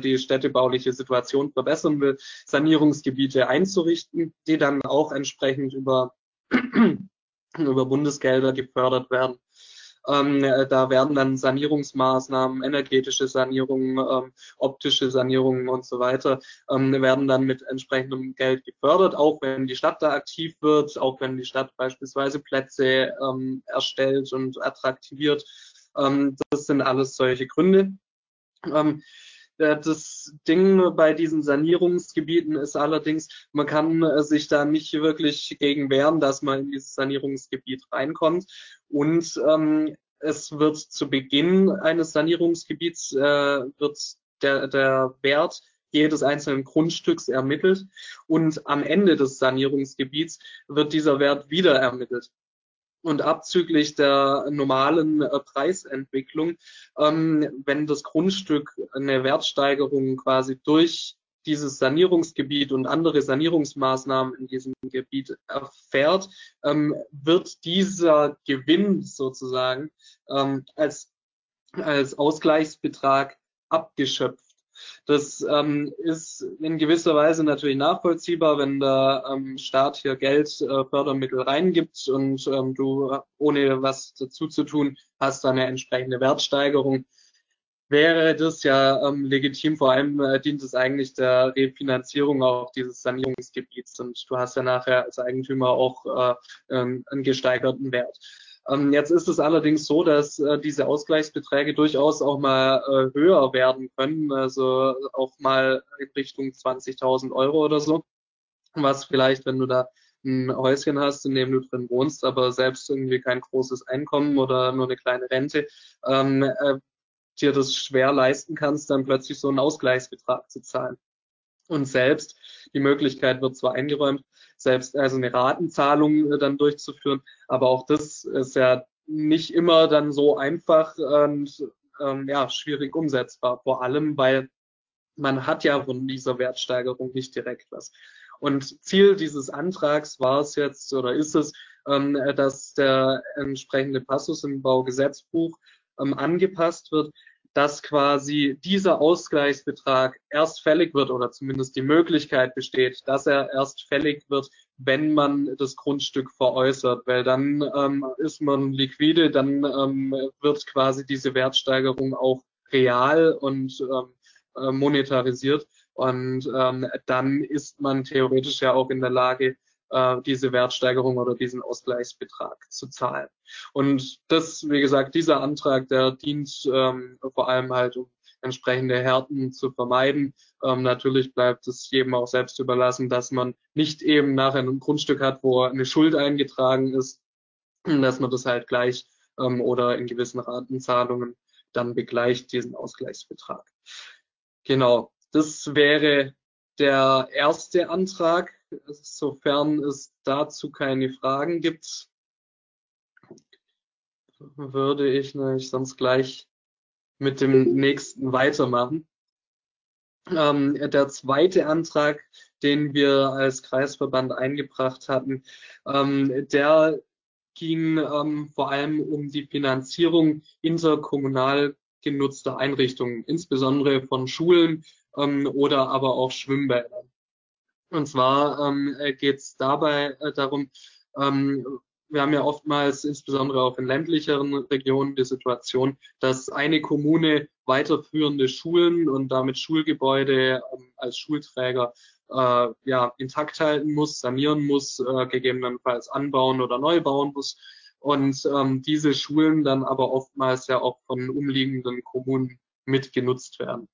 die städtebauliche Situation verbessern will, Sanierungsgebiete einzurichten, die dann auch entsprechend über, [CLEARS THROAT] über Bundesgelder gefördert werden. Ähm, äh, da werden dann Sanierungsmaßnahmen, energetische Sanierungen, ähm, optische Sanierungen und so weiter, ähm, werden dann mit entsprechendem Geld gefördert, auch wenn die Stadt da aktiv wird, auch wenn die Stadt beispielsweise Plätze ähm, erstellt und attraktiviert. Ähm, das sind alles solche Gründe. Ähm, das Ding bei diesen Sanierungsgebieten ist allerdings, man kann äh, sich da nicht wirklich gegen wehren, dass man in dieses Sanierungsgebiet reinkommt. Und ähm, es wird zu Beginn eines Sanierungsgebiets äh, wird der, der Wert jedes einzelnen Grundstücks ermittelt und am Ende des Sanierungsgebiets wird dieser Wert wieder ermittelt und abzüglich der normalen äh, Preisentwicklung, ähm, wenn das Grundstück eine Wertsteigerung quasi durch dieses Sanierungsgebiet und andere Sanierungsmaßnahmen in diesem Gebiet erfährt, ähm, wird dieser Gewinn sozusagen ähm, als, als Ausgleichsbetrag abgeschöpft. Das ähm, ist in gewisser Weise natürlich nachvollziehbar, wenn der ähm, Staat hier Geld, äh, Fördermittel reingibt und ähm, du ohne was dazu zu tun hast eine entsprechende Wertsteigerung. Wäre das ja ähm, legitim, vor allem äh, dient es eigentlich der Refinanzierung auch dieses Sanierungsgebiets und du hast ja nachher als Eigentümer auch äh, ähm, einen gesteigerten Wert. Ähm, jetzt ist es allerdings so, dass äh, diese Ausgleichsbeträge durchaus auch mal äh, höher werden können, also auch mal in Richtung 20.000 Euro oder so, was vielleicht, wenn du da ein Häuschen hast, in dem du drin wohnst, aber selbst irgendwie kein großes Einkommen oder nur eine kleine Rente, ähm, äh, dir das schwer leisten kannst, dann plötzlich so einen Ausgleichsbetrag zu zahlen. Und selbst die Möglichkeit wird zwar eingeräumt, selbst also eine Ratenzahlung äh, dann durchzuführen, aber auch das ist ja nicht immer dann so einfach und ähm, ja, schwierig umsetzbar. Vor allem, weil man hat ja von dieser Wertsteigerung nicht direkt was. Und Ziel dieses Antrags war es jetzt oder ist es, ähm, dass der entsprechende Passus im Baugesetzbuch ähm, angepasst wird, dass quasi dieser Ausgleichsbetrag erst fällig wird oder zumindest die Möglichkeit besteht, dass er erst fällig wird, wenn man das Grundstück veräußert, weil dann ähm, ist man liquide, dann ähm, wird quasi diese Wertsteigerung auch real und ähm, äh, monetarisiert. Und ähm, dann ist man theoretisch ja auch in der Lage, äh, diese Wertsteigerung oder diesen Ausgleichsbetrag zu zahlen. Und das, wie gesagt, dieser Antrag, der dient ähm, vor allem halt, um entsprechende Härten zu vermeiden. Ähm, natürlich bleibt es jedem auch selbst überlassen, dass man nicht eben nachher ein Grundstück hat, wo eine Schuld eingetragen ist, dass man das halt gleich ähm, oder in gewissen Ratenzahlungen dann begleicht, diesen Ausgleichsbetrag. Genau, das wäre der erste Antrag, sofern es dazu keine Fragen gibt, würde ich nämlich sonst gleich mit dem nächsten weitermachen. Ähm, der zweite Antrag, den wir als Kreisverband eingebracht hatten, ähm, der ging ähm, vor allem um die Finanzierung interkommunal genutzter Einrichtungen, insbesondere von Schulen ähm, oder aber auch Schwimmbädern. Und zwar ähm, geht es dabei äh, darum, ähm, wir haben ja oftmals, insbesondere auch in ländlicheren Regionen, die Situation, dass eine Kommune weiterführende Schulen und damit Schulgebäude ähm, als Schulträger äh, ja, intakt halten muss, sanieren muss, äh, gegebenenfalls anbauen oder neu bauen muss. Und ähm, diese Schulen dann aber oftmals ja auch von umliegenden Kommunen mitgenutzt werden.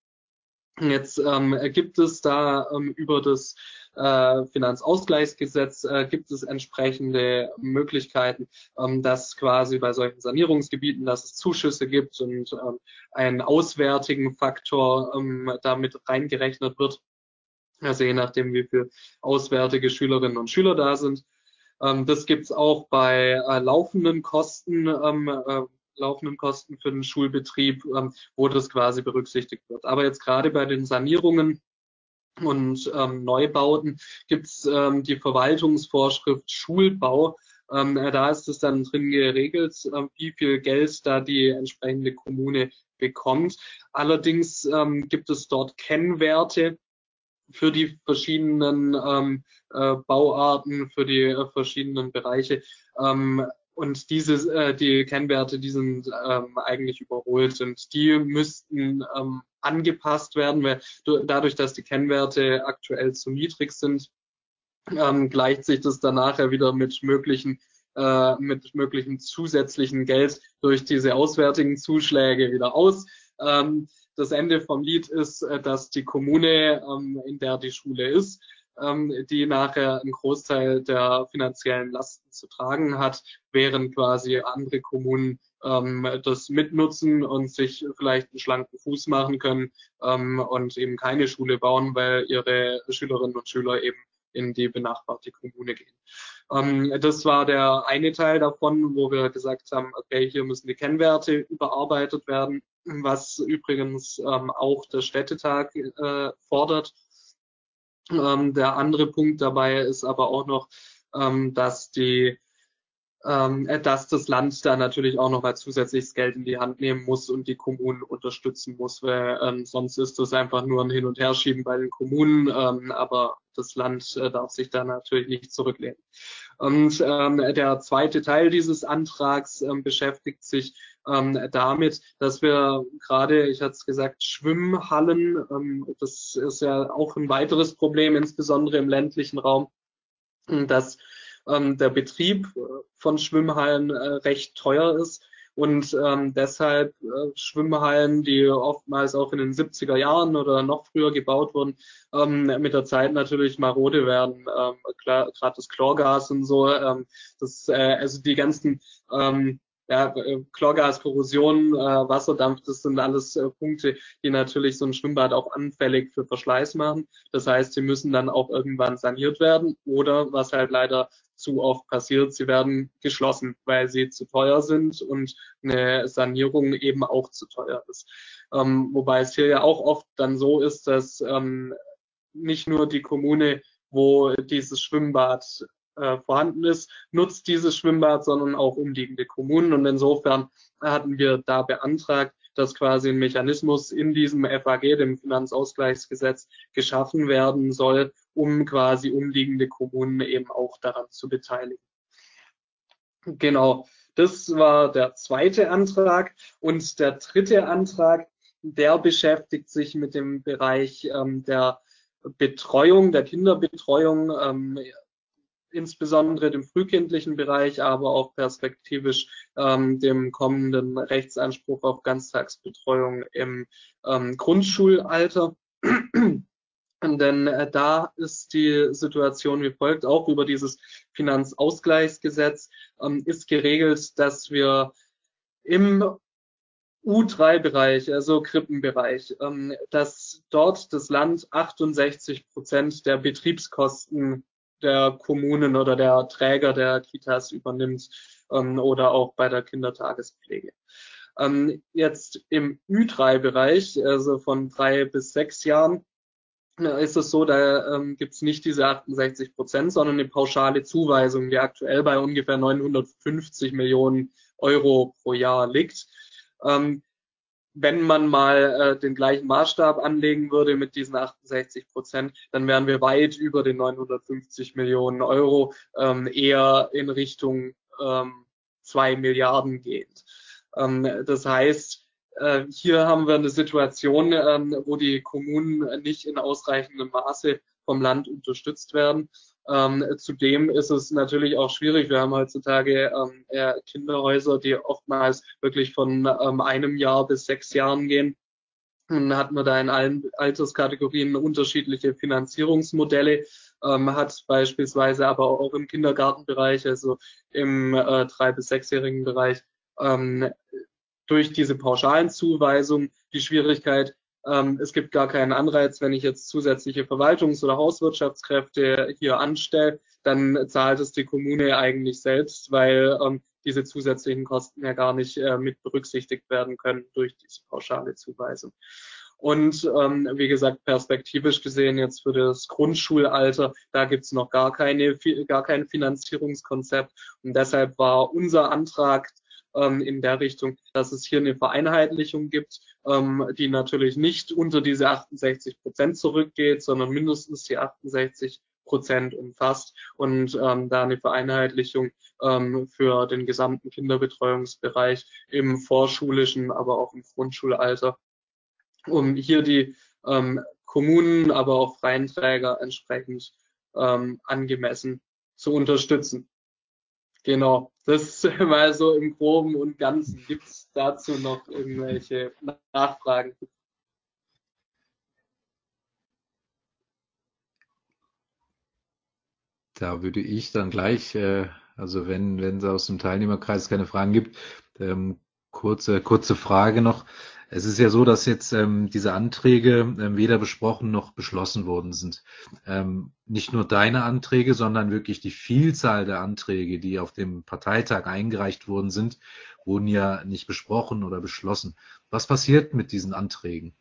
Jetzt ähm, gibt es da ähm, über das äh, Finanzausgleichsgesetz äh, gibt es entsprechende Möglichkeiten, ähm, dass quasi bei solchen Sanierungsgebieten, dass es Zuschüsse gibt und ähm, einen auswärtigen Faktor ähm, damit reingerechnet wird. Also je nachdem, wie viel auswärtige Schülerinnen und Schüler da sind. Ähm, das gibt's auch bei äh, laufenden Kosten, ähm, äh, laufenden Kosten für den Schulbetrieb, ähm, wo das quasi berücksichtigt wird. Aber jetzt gerade bei den Sanierungen und ähm, Neubauten gibt's ähm, die Verwaltungsvorschrift Schulbau. Ähm, äh, da ist es dann drin geregelt, äh, wie viel Geld da die entsprechende Kommune bekommt. Allerdings ähm, gibt es dort Kennwerte für die verschiedenen ähm, äh, Bauarten, für die äh, verschiedenen Bereiche. Ähm, und diese, äh, die Kennwerte, die sind ähm, eigentlich überholt und die müssten ähm, angepasst werden, weil dadurch, dass die Kennwerte aktuell zu niedrig sind, ähm, gleicht sich das dann nachher wieder mit möglichen äh, mit möglichen zusätzlichen Geld durch diese auswärtigen Zuschläge wieder aus. Ähm, das Ende vom Lied ist, äh, dass die Kommune, ähm, in der die Schule ist, ähm, die nachher einen Großteil der finanziellen Lasten zu tragen hat, während quasi andere Kommunen ähm, das mitnutzen und sich vielleicht einen schlanken Fuß machen können ähm, und eben keine Schule bauen, weil ihre Schülerinnen und Schüler eben in die benachbarte Kommune gehen. Ähm, das war der eine Teil davon, wo wir gesagt haben, okay, hier müssen die Kennwerte überarbeitet werden, was übrigens ähm, auch der Städtetag äh, fordert. Ähm, der andere Punkt dabei ist aber auch noch, ähm, dass die ähm, dass das Land da natürlich auch noch mal zusätzliches Geld in die Hand nehmen muss und die Kommunen unterstützen muss, weil ähm, sonst ist das einfach nur ein Hin- und Herschieben bei den Kommunen, ähm, aber das Land äh, darf sich da natürlich nicht zurücklehnen. Und ähm, der zweite Teil dieses Antrags beschäftigt sich ähm, damit, dass wir gerade, ich hatte es gesagt, Schwimmhallen, ähm, das ist ja auch ein weiteres Problem, insbesondere im ländlichen Raum, dass ähm, der Betrieb äh, von Schwimmhallen äh, recht teuer ist und ähm, deshalb äh, Schwimmhallen, die oftmals auch in den 70er Jahren oder noch früher gebaut wurden, ähm, mit der Zeit natürlich marode werden. Ähm, Gerade das Chlorgas und so, ähm, das, äh, also die ganzen ähm, ja, äh, Chlorgas, Korrosion, äh, Wasserdampf, das sind alles äh, Punkte, die natürlich so ein Schwimmbad auch anfällig für Verschleiß machen. Das heißt, sie müssen dann auch irgendwann saniert werden oder was halt leider zu oft passiert, sie werden geschlossen, weil sie zu teuer sind und eine Sanierung eben auch zu teuer ist. Ähm, wobei es hier ja auch oft dann so ist, dass ähm, nicht nur die Kommune, wo dieses Schwimmbad äh, vorhanden ist, nutzt dieses Schwimmbad, sondern auch umliegende Kommunen. Und insofern hatten wir da beantragt, dass quasi ein Mechanismus in diesem FAG, dem Finanzausgleichsgesetz, geschaffen werden soll, um quasi umliegende Kommunen eben auch daran zu beteiligen. Genau, das war der zweite Antrag. Und der dritte Antrag, der beschäftigt sich mit dem Bereich ähm, der Betreuung, der Kinderbetreuung ähm, insbesondere dem frühkindlichen Bereich, aber auch perspektivisch ähm, dem kommenden Rechtsanspruch auf Ganztagsbetreuung im ähm, Grundschulalter. [CLEARS THROAT] Denn äh, da ist die Situation wie folgt, auch über dieses Finanzausgleichsgesetz ähm, ist geregelt, dass wir im U3-Bereich, also Krippenbereich, ähm, dass dort das Land 68 Prozent der Betriebskosten der Kommunen oder der Träger der Kitas übernimmt ähm, oder auch bei der Kindertagespflege. Ähm, jetzt im Ü3-Bereich, also von drei bis sechs Jahren, äh, ist es so, da ähm, gibt es nicht diese 68 Prozent, sondern eine pauschale Zuweisung, die aktuell bei ungefähr 950 Millionen Euro pro Jahr liegt. Ähm, wenn man mal äh, den gleichen Maßstab anlegen würde mit diesen 68 Prozent, dann wären wir weit über den 950 Millionen Euro, ähm, eher in Richtung ähm, zwei Milliarden gehend. Ähm, das heißt, äh, hier haben wir eine Situation, ähm, wo die Kommunen nicht in ausreichendem Maße vom Land unterstützt werden. Ähm, zudem ist es natürlich auch schwierig. Wir haben heutzutage ähm, eher Kinderhäuser, die oftmals wirklich von ähm, einem Jahr bis sechs Jahren gehen. Und dann hat man da in allen Alterskategorien unterschiedliche Finanzierungsmodelle. ähm, hat beispielsweise aber auch im Kindergartenbereich, also im äh, drei- bis sechsjährigen Bereich, ähm, durch diese pauschalen Zuweisungen die Schwierigkeit, ähm, es gibt gar keinen Anreiz, wenn ich jetzt zusätzliche Verwaltungs- oder Hauswirtschaftskräfte hier anstelle, dann zahlt es die Kommune eigentlich selbst, weil ähm, diese zusätzlichen Kosten ja gar nicht äh, mit berücksichtigt werden können durch diese pauschale Zuweisung. Und ähm, wie gesagt, perspektivisch gesehen jetzt für das Grundschulalter, da gibt's noch gar, keine, gar kein Finanzierungskonzept. Und deshalb war unser Antrag ähm, in der Richtung, dass es hier eine Vereinheitlichung gibt, ähm, die natürlich nicht unter diese 68 Prozent zurückgeht, sondern mindestens die 68 Prozent umfasst und ähm, da eine Vereinheitlichung ähm, für den gesamten Kinderbetreuungsbereich im vorschulischen, aber auch im Grundschulalter, um hier die ähm, Kommunen, aber auch freien Träger entsprechend ähm, angemessen zu unterstützen. Genau, das [LAUGHS] mal so im Groben und Ganzen. Gibt es dazu noch irgendwelche Nachfragen? Da würde ich dann gleich, äh, also wenn wenn es aus dem Teilnehmerkreis keine Fragen gibt, ähm, kurze kurze Frage noch. Es ist ja so, dass jetzt ähm, diese Anträge ähm, weder besprochen noch beschlossen worden sind. Ähm, nicht nur deine Anträge, sondern wirklich die Vielzahl der Anträge, die auf dem Parteitag eingereicht worden sind, wurden ja nicht besprochen oder beschlossen. Was passiert mit diesen Anträgen?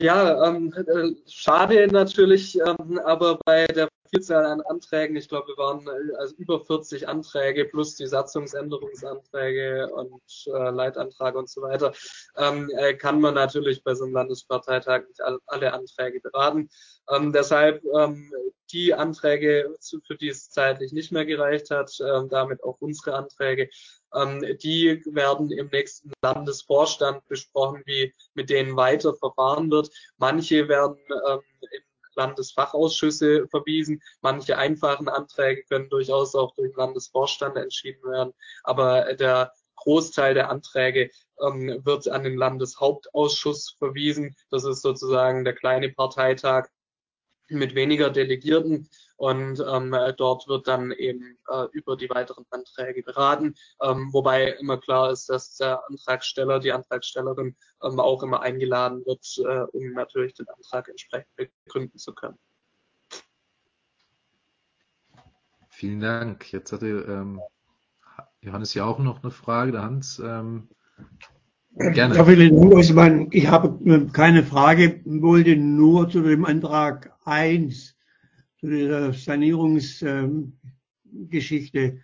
Ja, ähm, äh, schade natürlich, ähm, aber bei der Vielzahl an Anträgen, ich glaube, wir waren äh, also über 40 Anträge plus die Satzungsänderungsanträge und äh, Leitantrag und so weiter, ähm, äh, kann man natürlich bei so einem Landesparteitag nicht all, alle Anträge beraten. Ähm, deshalb ähm, die Anträge, für die es zeitlich nicht mehr gereicht hat, äh, damit auch unsere Anträge, ähm, die werden im nächsten Landesvorstand besprochen, wie mit denen weiter verfahren wird. Manche werden ähm, in Landesfachausschüsse verwiesen. Manche einfachen Anträge können durchaus auch durch den Landesvorstand entschieden werden. Aber der Großteil der Anträge ähm, wird an den Landeshauptausschuss verwiesen. Das ist sozusagen der kleine Parteitag mit weniger Delegierten und ähm, dort wird dann eben äh, über die weiteren Anträge beraten, ähm, wobei immer klar ist, dass der Antragsteller, die Antragstellerin ähm, auch immer eingeladen wird, äh, um natürlich den Antrag entsprechend begründen zu können. Vielen Dank. Jetzt hatte ähm, Johannes ja auch noch eine Frage. Der Hans, ähm, Gerne. Ja, vielen Dank, Osman. Ich habe äh, keine Frage, wollte nur zu dem Antrag 1, zu dieser Sanierungsgeschichte,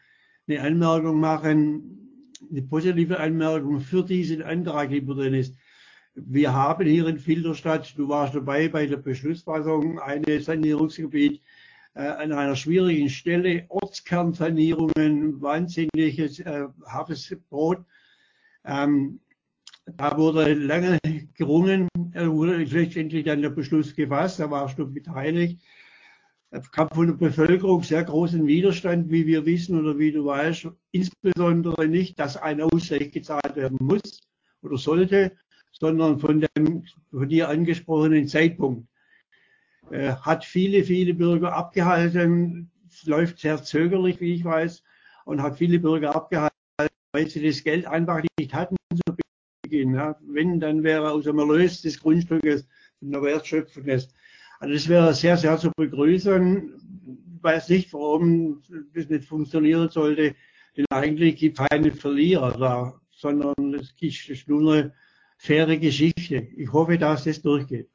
eine Anmerkung machen, eine positive Anmerkung für diesen Antrag, lieber Dennis. Wir haben hier in Filderstadt, du warst dabei bei der Beschlussfassung, ein Sanierungsgebiet äh, an einer schwierigen Stelle, Ortskernsanierungen, wahnsinniges äh, hartes Brot. Ähm, da wurde lange gerungen, er wurde letztendlich dann der Beschluss gefasst, da warst du beteiligt. Kam von der Bevölkerung sehr großen Widerstand, wie wir wissen oder wie du weißt, insbesondere nicht, dass ein Ausgleich gezahlt werden muss oder sollte, sondern von dem von dir angesprochenen Zeitpunkt. Äh, hat viele, viele Bürger abgehalten, es läuft sehr zögerlich, wie ich weiß, und hat viele Bürger abgehalten, weil sie das Geld einfach nicht hatten, so gehen. Ja. Wenn, dann wäre aus dem Erlös des Grundstückes von der Wertschöpfung des. Also das wäre sehr, sehr zu begrüßen. Ich weiß nicht, warum das nicht funktionieren sollte, denn eigentlich gibt es keine Verlierer da, sondern es ist nur eine faire Geschichte. Ich hoffe, dass das durchgeht.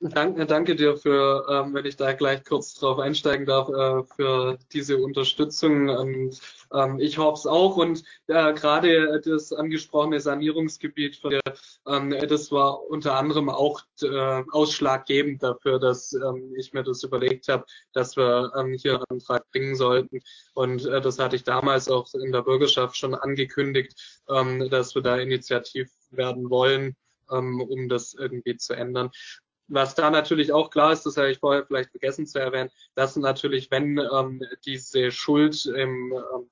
Danke, danke dir für, ähm, wenn ich da gleich kurz drauf einsteigen darf, äh, für diese Unterstützung. Und, ähm, ich hoffe es auch. Und äh, gerade das angesprochene Sanierungsgebiet, für, ähm, das war unter anderem auch äh, ausschlaggebend dafür, dass ähm, ich mir das überlegt habe, dass wir ähm, hier einen Antrag bringen sollten. Und äh, das hatte ich damals auch in der Bürgerschaft schon angekündigt, ähm, dass wir da initiativ werden wollen, ähm, um das irgendwie zu ändern was da natürlich auch klar ist, das habe ich vorher vielleicht vergessen zu erwähnen, dass natürlich, wenn ähm, diese Schuld im, ähm,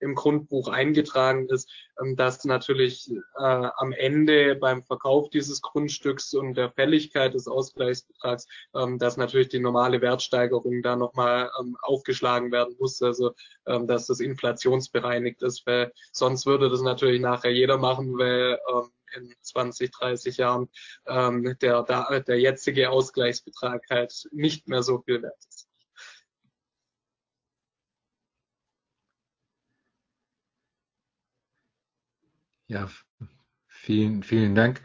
im Grundbuch eingetragen ist, ähm, dass natürlich äh, am Ende beim Verkauf dieses Grundstücks und der Fälligkeit des Ausgleichsbetrags, ähm, dass natürlich die normale Wertsteigerung da nochmal ähm, aufgeschlagen werden muss, also ähm, dass das inflationsbereinigt ist, weil sonst würde das natürlich nachher jeder machen, weil ähm, in 20, 30 Jahren ähm, der, der, jetzige Ausgleichsbetrag halt nicht mehr so viel wert ist. Ja, vielen, vielen Dank.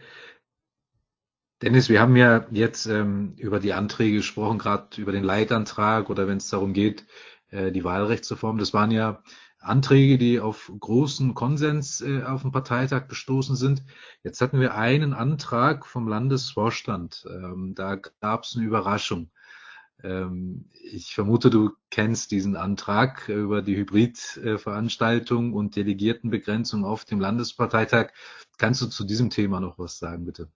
Dennis, wir haben ja jetzt ähm, über die Anträge gesprochen, gerade über den Leitantrag oder wenn es darum geht, äh, die Wahlrechtsreform. Das waren ja Anträge, die auf großen Konsens äh, auf dem Parteitag gestoßen sind. Jetzt hatten wir einen Antrag vom Landesvorstand. Ähm, da gab es eine Überraschung. Ähm, ich vermute, du kennst diesen Antrag über die Hybridveranstaltung und Delegiertenbegrenzung auf dem Landesparteitag. Kannst du zu diesem Thema noch was sagen, bitte?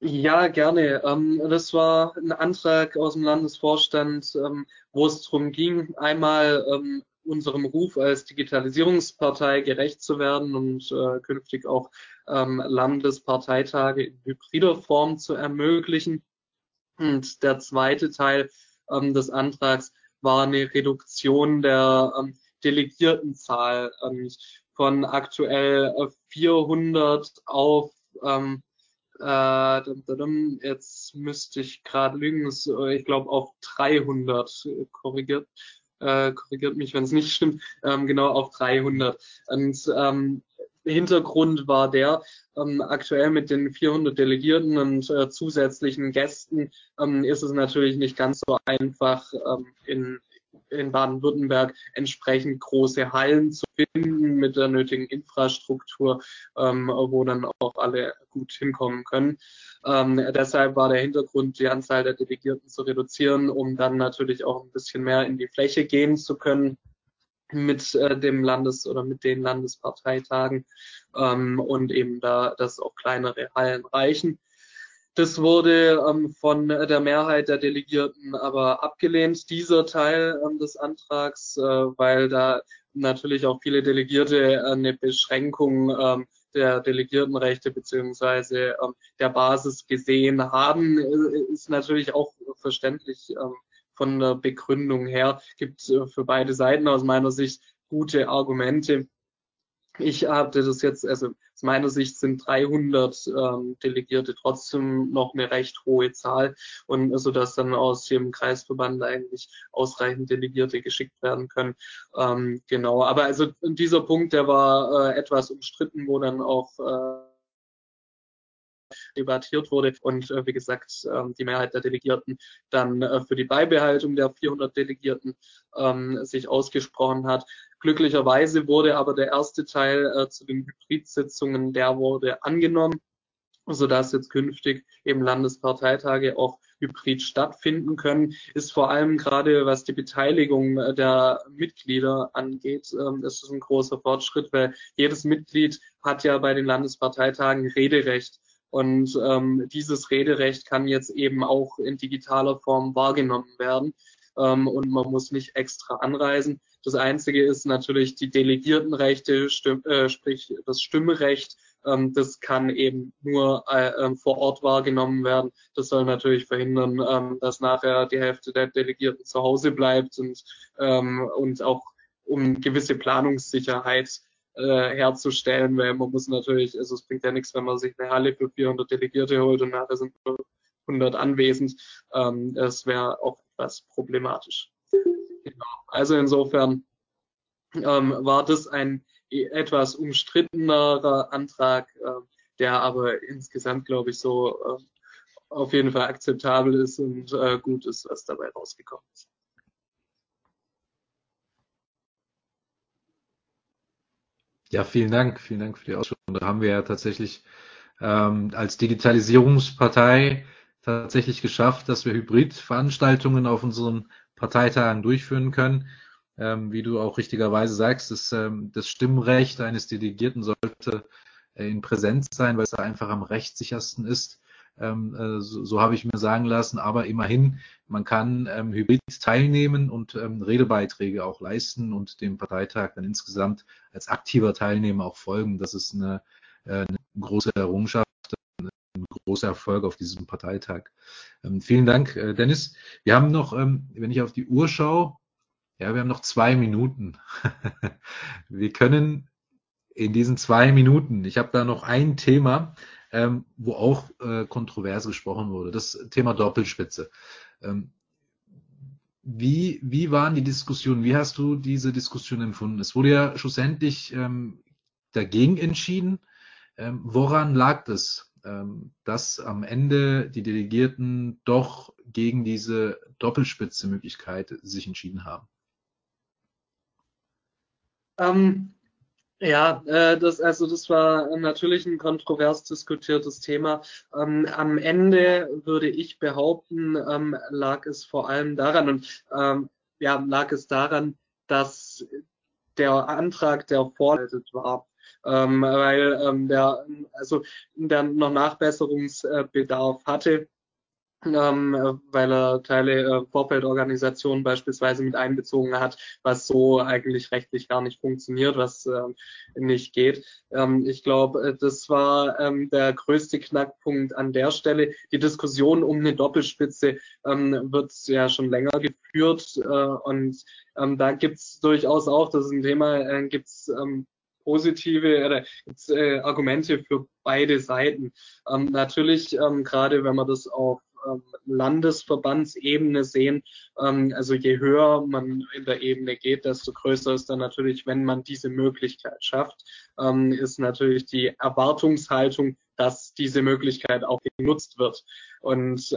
Ja, gerne. Ähm, das war ein Antrag aus dem Landesvorstand, ähm, wo es darum ging, einmal ähm, unserem Ruf als Digitalisierungspartei gerecht zu werden und äh, künftig auch ähm, Landesparteitage in hybrider Form zu ermöglichen. Und der zweite Teil ähm, des Antrags war eine Reduktion der ähm, Delegiertenzahl von aktuell 400 auf ähm, äh, jetzt müsste ich gerade lügen, äh, ich glaube auf 300 äh, korrigiert. Äh, korrigiert mich, wenn es nicht stimmt, ähm, genau auf 300. Und ähm, Hintergrund war der, ähm, aktuell mit den 400 Delegierten und äh, zusätzlichen Gästen ähm, ist es natürlich nicht ganz so einfach, ähm, in in Baden-Württemberg entsprechend große Hallen zu finden mit der nötigen Infrastruktur, ähm, wo dann auch alle gut hinkommen können. Ähm, deshalb war der Hintergrund, die Anzahl der Delegierten zu reduzieren, um dann natürlich auch ein bisschen mehr in die Fläche gehen zu können mit äh, dem Landes- oder mit den Landesparteitagen ähm, und eben da, dass auch kleinere Hallen reichen. Das wurde ähm, von der Mehrheit der Delegierten aber abgelehnt, dieser Teil ähm, des Antrags, äh, weil da natürlich auch viele Delegierte äh, eine Beschränkung ähm, der Delegiertenrechte beziehungsweise ähm, der Basis gesehen haben, äh, ist natürlich auch verständlich ähm, von der Begründung her. Gibt äh, für beide Seiten aus meiner Sicht gute Argumente. Ich hatte das jetzt, also aus meiner Sicht sind 300 ähm, Delegierte trotzdem noch eine recht hohe Zahl und so dass dann aus dem Kreisverband eigentlich ausreichend Delegierte geschickt werden können. Ähm, genau, aber also dieser Punkt, der war äh, etwas umstritten, wo dann auch äh, debattiert wurde und äh, wie gesagt ähm, die Mehrheit der Delegierten dann äh, für die Beibehaltung der 400 Delegierten ähm, sich ausgesprochen hat. Glücklicherweise wurde aber der erste Teil äh, zu den Hybridsitzungen, der wurde angenommen, sodass jetzt künftig eben Landesparteitage auch hybrid stattfinden können, ist vor allem gerade was die Beteiligung der Mitglieder angeht, ähm, ist es ein großer Fortschritt, weil jedes Mitglied hat ja bei den Landesparteitagen Rederecht. Und ähm, dieses Rederecht kann jetzt eben auch in digitaler Form wahrgenommen werden ähm, und man muss nicht extra anreisen. Das Einzige ist natürlich die Delegiertenrechte, stimm, äh, sprich das Stimmrecht. Ähm, das kann eben nur äh, ähm, vor Ort wahrgenommen werden. Das soll natürlich verhindern, ähm, dass nachher die Hälfte der Delegierten zu Hause bleibt und, ähm, und auch um gewisse Planungssicherheit äh, herzustellen, weil man muss natürlich, also es bringt ja nichts, wenn man sich eine Halle für 400 Delegierte holt und nachher sind 100 anwesend. Ähm, das wäre auch etwas problematisch. Genau. Also insofern ähm, war das ein etwas umstrittenerer Antrag, äh, der aber insgesamt, glaube ich, so äh, auf jeden Fall akzeptabel ist und äh, gut ist, was dabei rausgekommen ist. Ja, vielen Dank, vielen Dank für die Ausführung. Da haben wir ja tatsächlich ähm, als Digitalisierungspartei tatsächlich geschafft, dass wir Hybridveranstaltungen auf unseren Parteitagen durchführen können. Ähm, wie du auch richtigerweise sagst, das, ähm, das Stimmrecht eines Delegierten sollte äh, in Präsenz sein, weil es da einfach am rechtssichersten ist. Ähm, äh, so, so habe ich mir sagen lassen, aber immerhin, man kann ähm, hybrid teilnehmen und ähm, Redebeiträge auch leisten und dem Parteitag dann insgesamt als aktiver Teilnehmer auch folgen. Das ist eine, äh, eine große Errungenschaft, ein großer Erfolg auf diesem Parteitag. Ähm, vielen Dank, äh, Dennis. Wir haben noch, ähm, wenn ich auf die Uhr schaue, ja, wir haben noch zwei Minuten. [LAUGHS] wir können in diesen zwei Minuten, ich habe da noch ein Thema, ähm, wo auch äh, kontrovers gesprochen wurde, das Thema Doppelspitze. Ähm, wie, wie waren die Diskussionen? Wie hast du diese Diskussion empfunden? Es wurde ja schlussendlich ähm, dagegen entschieden. Ähm, woran lag das, ähm, dass am Ende die Delegierten doch gegen diese Doppelspitze-Möglichkeit sich entschieden haben? Ähm, ja, äh, das, also das war natürlich ein kontrovers diskutiertes Thema. Ähm, am Ende würde ich behaupten, ähm, lag es vor allem daran und ähm, ja, lag es daran, dass der Antrag, der vorbereitet war, ähm, weil ähm, der also der noch Nachbesserungsbedarf hatte ähm, weil er Teile äh, Vorfeldorganisationen beispielsweise mit einbezogen hat, was so eigentlich rechtlich gar nicht funktioniert, was ähm, nicht geht. Ähm, ich glaube, äh, das war ähm, der größte Knackpunkt an der Stelle. Die Diskussion um eine Doppelspitze ähm, wird ja schon länger geführt äh, und ähm, da gibt's durchaus auch, das ist ein Thema, äh, gibt's ähm, positive oder äh, Argumente für beide Seiten. Ähm, natürlich, ähm, gerade wenn man das auf Landesverbandsebene sehen. Ähm, also je höher man in der Ebene geht, desto größer ist dann natürlich, wenn man diese Möglichkeit schafft, ähm, ist natürlich die Erwartungshaltung, dass diese Möglichkeit auch genutzt wird. Und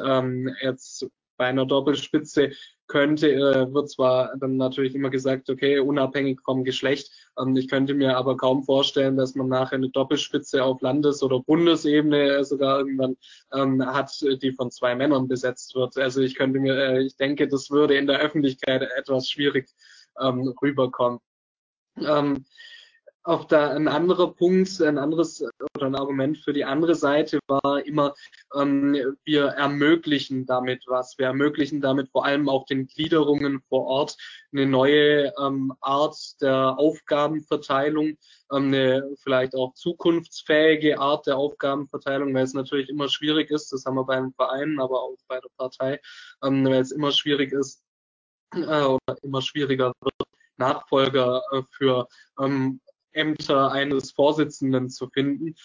jetzt bei einer Doppelspitze könnte, äh, wird zwar dann natürlich immer gesagt, okay, unabhängig vom Geschlecht. Ähm, ich könnte mir aber kaum vorstellen, dass man nachher eine Doppelspitze auf Landes- oder Bundesebene sogar irgendwann ähm, hat, die von zwei Männern besetzt wird. Also ich könnte mir, äh, ich denke, das würde in der Öffentlichkeit etwas schwierig ähm, rüberkommen. Ähm, auf der, ein anderer Punkt, ein anderes oder ein Argument für die andere Seite war immer, ähm, wir ermöglichen damit was. Wir ermöglichen damit vor allem auch den Gliederungen vor Ort eine neue ähm, Art der Aufgabenverteilung, ähm, eine vielleicht auch zukunftsfähige Art der Aufgabenverteilung, weil es natürlich immer schwierig ist, das haben wir beim Verein, aber auch bei der Partei, ähm, weil es immer schwierig ist äh, oder immer schwieriger wird, Nachfolger äh, für ähm, Ämter eines Vorsitzenden zu finden.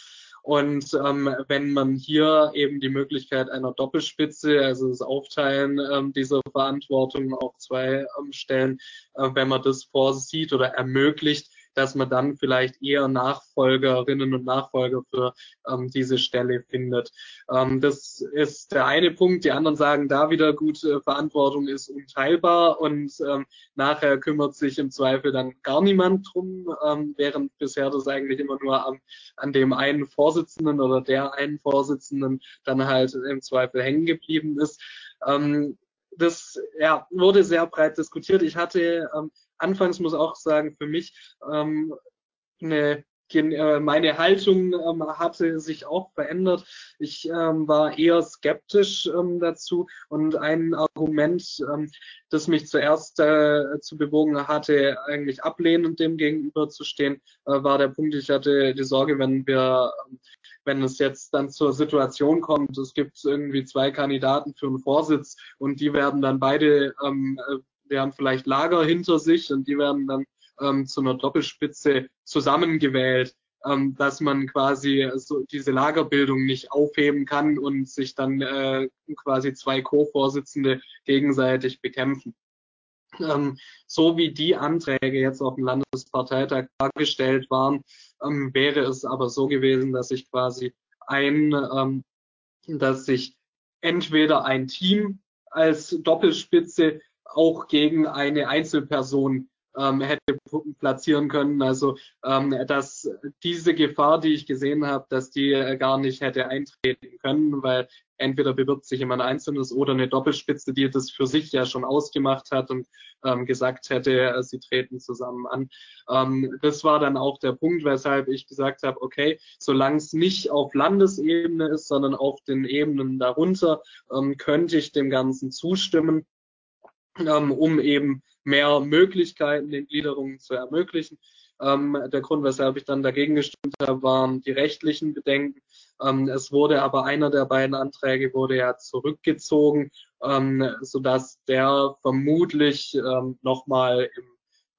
Und ähm, wenn man hier eben die Möglichkeit einer Doppelspitze, also das Aufteilen ähm, dieser Verantwortung auf zwei ähm, Stellen, äh, wenn man das vorsieht oder ermöglicht, dass man dann vielleicht eher Nachfolgerinnen und Nachfolger für ähm, diese Stelle findet. Ähm, das ist der eine Punkt. Die anderen sagen da wieder gut, äh, Verantwortung ist unteilbar und ähm, nachher kümmert sich im Zweifel dann gar niemand drum, ähm, während bisher das eigentlich immer nur am, an dem einen Vorsitzenden oder der einen Vorsitzenden dann halt im Zweifel hängen geblieben ist. Ähm, das ja, wurde sehr breit diskutiert. Ich hatte ähm, anfangs muss auch sagen, für mich ähm, eine äh, meine Haltung ähm, hatte sich auch verändert. Ich ähm, war eher skeptisch ähm, dazu und ein Argument, ähm, das mich zuerst äh, zu bewogen hatte, eigentlich ablehnend dem gegenüberzustehen, äh, war der Punkt, ich hatte die Sorge, wenn wir, wenn es jetzt dann zur Situation kommt, es gibt irgendwie zwei Kandidaten für einen Vorsitz und die werden dann beide haben vielleicht Lager hinter sich und die werden dann ähm, zu einer Doppelspitze zusammengewählt, ähm, dass man quasi so diese Lagerbildung nicht aufheben kann und sich dann äh, quasi zwei Co-Vorsitzende gegenseitig bekämpfen. Ähm, so wie die Anträge jetzt auf dem Landesparteitag dargestellt waren, ähm, wäre es aber so gewesen, dass ich quasi ein, ähm, dass sich entweder ein Team als Doppelspitze auch gegen eine Einzelperson ähm, hätte platzieren können. Also ähm, dass diese Gefahr, die ich gesehen habe, dass die äh, gar nicht hätte eintreten können, weil entweder bewirbt sich jemand Einzelnes oder eine Doppelspitze, die das für sich ja schon ausgemacht hat und ähm, gesagt hätte, äh, sie treten zusammen an. Ähm, das war dann auch der Punkt, weshalb ich gesagt habe, okay, solange es nicht auf Landesebene ist, sondern auf den Ebenen darunter, ähm, könnte ich dem Ganzen zustimmen ähm, um eben mehr Möglichkeiten den Gliederungen zu ermöglichen. Ähm, der Grund, weshalb ich dann dagegen gestimmt habe, waren die rechtlichen Bedenken. Ähm, es wurde aber einer der beiden Anträge wurde ja zurückgezogen, ähm, sodass der vermutlich ähm, nochmal im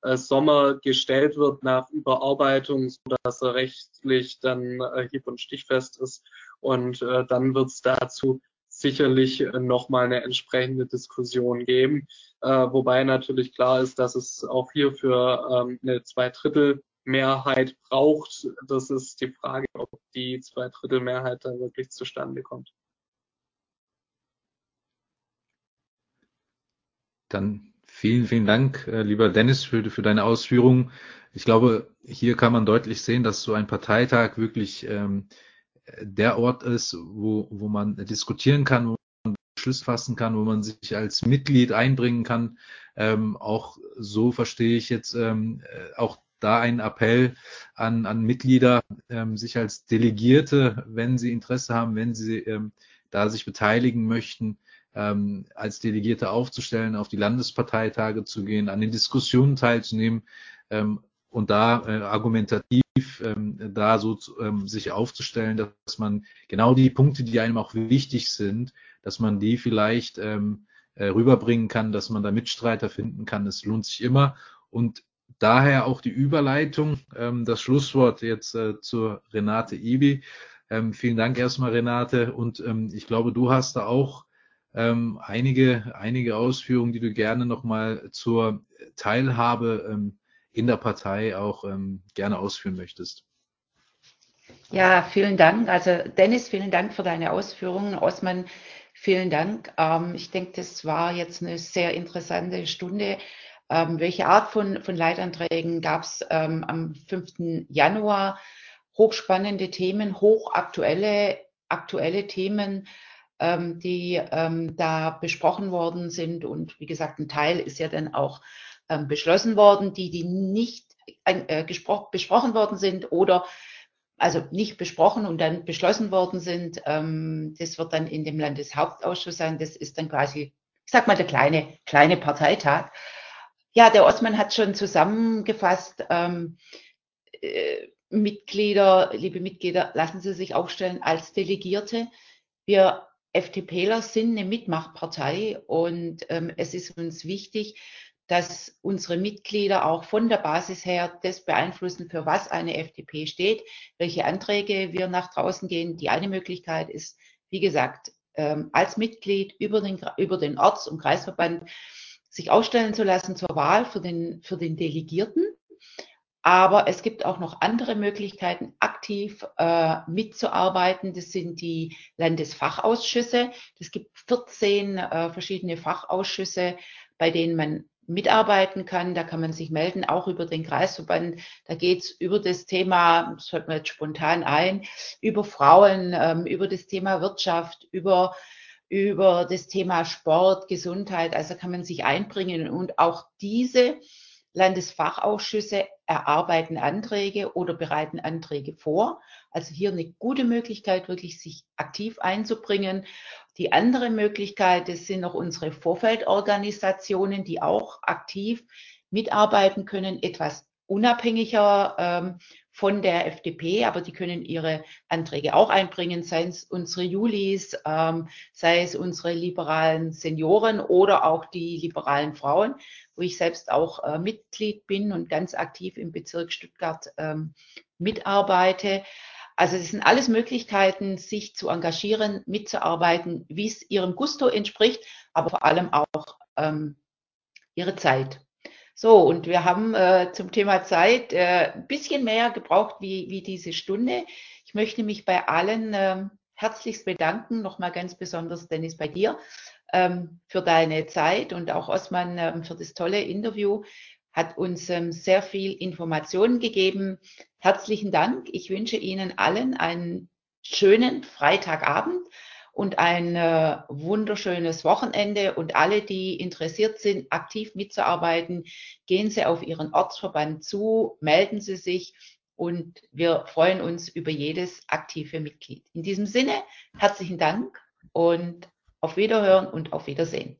äh, Sommer gestellt wird nach Überarbeitung, sodass er rechtlich dann äh, hieb- und stichfest ist. Und äh, dann wird es dazu sicherlich äh, nochmal eine entsprechende Diskussion geben. Äh, wobei natürlich klar ist, dass es auch hierfür ähm, eine Zweidrittelmehrheit braucht. Das ist die Frage, ob die Zweidrittelmehrheit da wirklich zustande kommt. Dann vielen, vielen Dank, äh, lieber Dennis, für, für deine Ausführungen. Ich glaube, hier kann man deutlich sehen, dass so ein Parteitag wirklich ähm, der Ort ist, wo, wo man diskutieren kann, wo man Beschlüsse fassen kann, wo man sich als Mitglied einbringen kann. Ähm, auch so verstehe ich jetzt ähm, äh, auch da einen Appell an, an Mitglieder, ähm, sich als Delegierte, wenn sie Interesse haben, wenn sie ähm, da sich beteiligen möchten, ähm, als Delegierte aufzustellen, auf die Landesparteitage zu gehen, an den Diskussionen teilzunehmen ähm, und da äh, argumentativ ähm, da so ähm, sich aufzustellen, dass man genau die Punkte, die einem auch wichtig sind, dass man die vielleicht ähm, äh, rüberbringen kann, dass man da Mitstreiter finden kann. Es lohnt sich immer. Und daher auch die Überleitung, ähm, das Schlusswort jetzt äh, zur Renate Ibi. Ähm, vielen Dank erstmal, Renate. Und ähm, ich glaube, du hast da auch ähm, einige, einige Ausführungen, die du gerne nochmal zur Teilhabe ähm, in der Partei auch ähm, gerne ausführen möchtest. Ja, vielen Dank. Also Dennis, vielen Dank für deine Ausführungen. Osman, vielen Dank. Ähm, ich denke, das war jetzt eine sehr interessante Stunde. Ähm, welche Art von, von Leitanträgen gab es ähm, am 5. Januar? Hochspannende Themen, hochaktuelle aktuelle Themen, ähm, die ähm, da besprochen worden sind. Und wie gesagt, ein Teil ist ja dann auch beschlossen worden, die, die nicht äh, besprochen worden sind oder also nicht besprochen und dann beschlossen worden sind. Ähm, das wird dann in dem Landeshauptausschuss sein. Das ist dann quasi, ich sag mal, der kleine, kleine Parteitag. Ja, der Osman hat schon zusammengefasst. Ähm, äh, Mitglieder, liebe Mitglieder, lassen Sie sich aufstellen als Delegierte. Wir FDPler sind eine Mitmachpartei und ähm, es ist uns wichtig, dass unsere Mitglieder auch von der Basis her das beeinflussen, für was eine FDP steht, welche Anträge wir nach draußen gehen. Die eine Möglichkeit ist, wie gesagt, ähm, als Mitglied über den, über den Orts- und Kreisverband sich aufstellen zu lassen zur Wahl für den, für den Delegierten. Aber es gibt auch noch andere Möglichkeiten, aktiv äh, mitzuarbeiten. Das sind die Landesfachausschüsse. Es gibt 14 äh, verschiedene Fachausschüsse, bei denen man mitarbeiten kann. Da kann man sich melden, auch über den Kreisverband. Da geht's über das Thema, das fällt mir jetzt spontan ein, über Frauen, ähm, über das Thema Wirtschaft, über über das Thema Sport, Gesundheit. Also kann man sich einbringen und auch diese Landesfachausschüsse erarbeiten Anträge oder bereiten Anträge vor. Also hier eine gute Möglichkeit, wirklich sich aktiv einzubringen. Die andere Möglichkeit, das sind noch unsere Vorfeldorganisationen, die auch aktiv mitarbeiten können, etwas unabhängiger ähm, von der FDP, aber die können ihre Anträge auch einbringen, sei es unsere Julis, ähm, sei es unsere liberalen Senioren oder auch die liberalen Frauen, wo ich selbst auch äh, Mitglied bin und ganz aktiv im Bezirk Stuttgart ähm, mitarbeite. Also das sind alles Möglichkeiten, sich zu engagieren, mitzuarbeiten, wie es ihrem Gusto entspricht, aber vor allem auch ähm, ihre Zeit. So, und wir haben äh, zum Thema Zeit äh, ein bisschen mehr gebraucht wie, wie diese Stunde. Ich möchte mich bei allen äh, herzlichst bedanken, nochmal ganz besonders Dennis bei dir ähm, für deine Zeit und auch Osman ähm, für das tolle Interview hat uns ähm, sehr viel Informationen gegeben. Herzlichen Dank. Ich wünsche Ihnen allen einen schönen Freitagabend und ein äh, wunderschönes Wochenende. Und alle, die interessiert sind, aktiv mitzuarbeiten, gehen Sie auf Ihren Ortsverband zu, melden Sie sich und wir freuen uns über jedes aktive Mitglied. In diesem Sinne, herzlichen Dank und auf Wiederhören und auf Wiedersehen.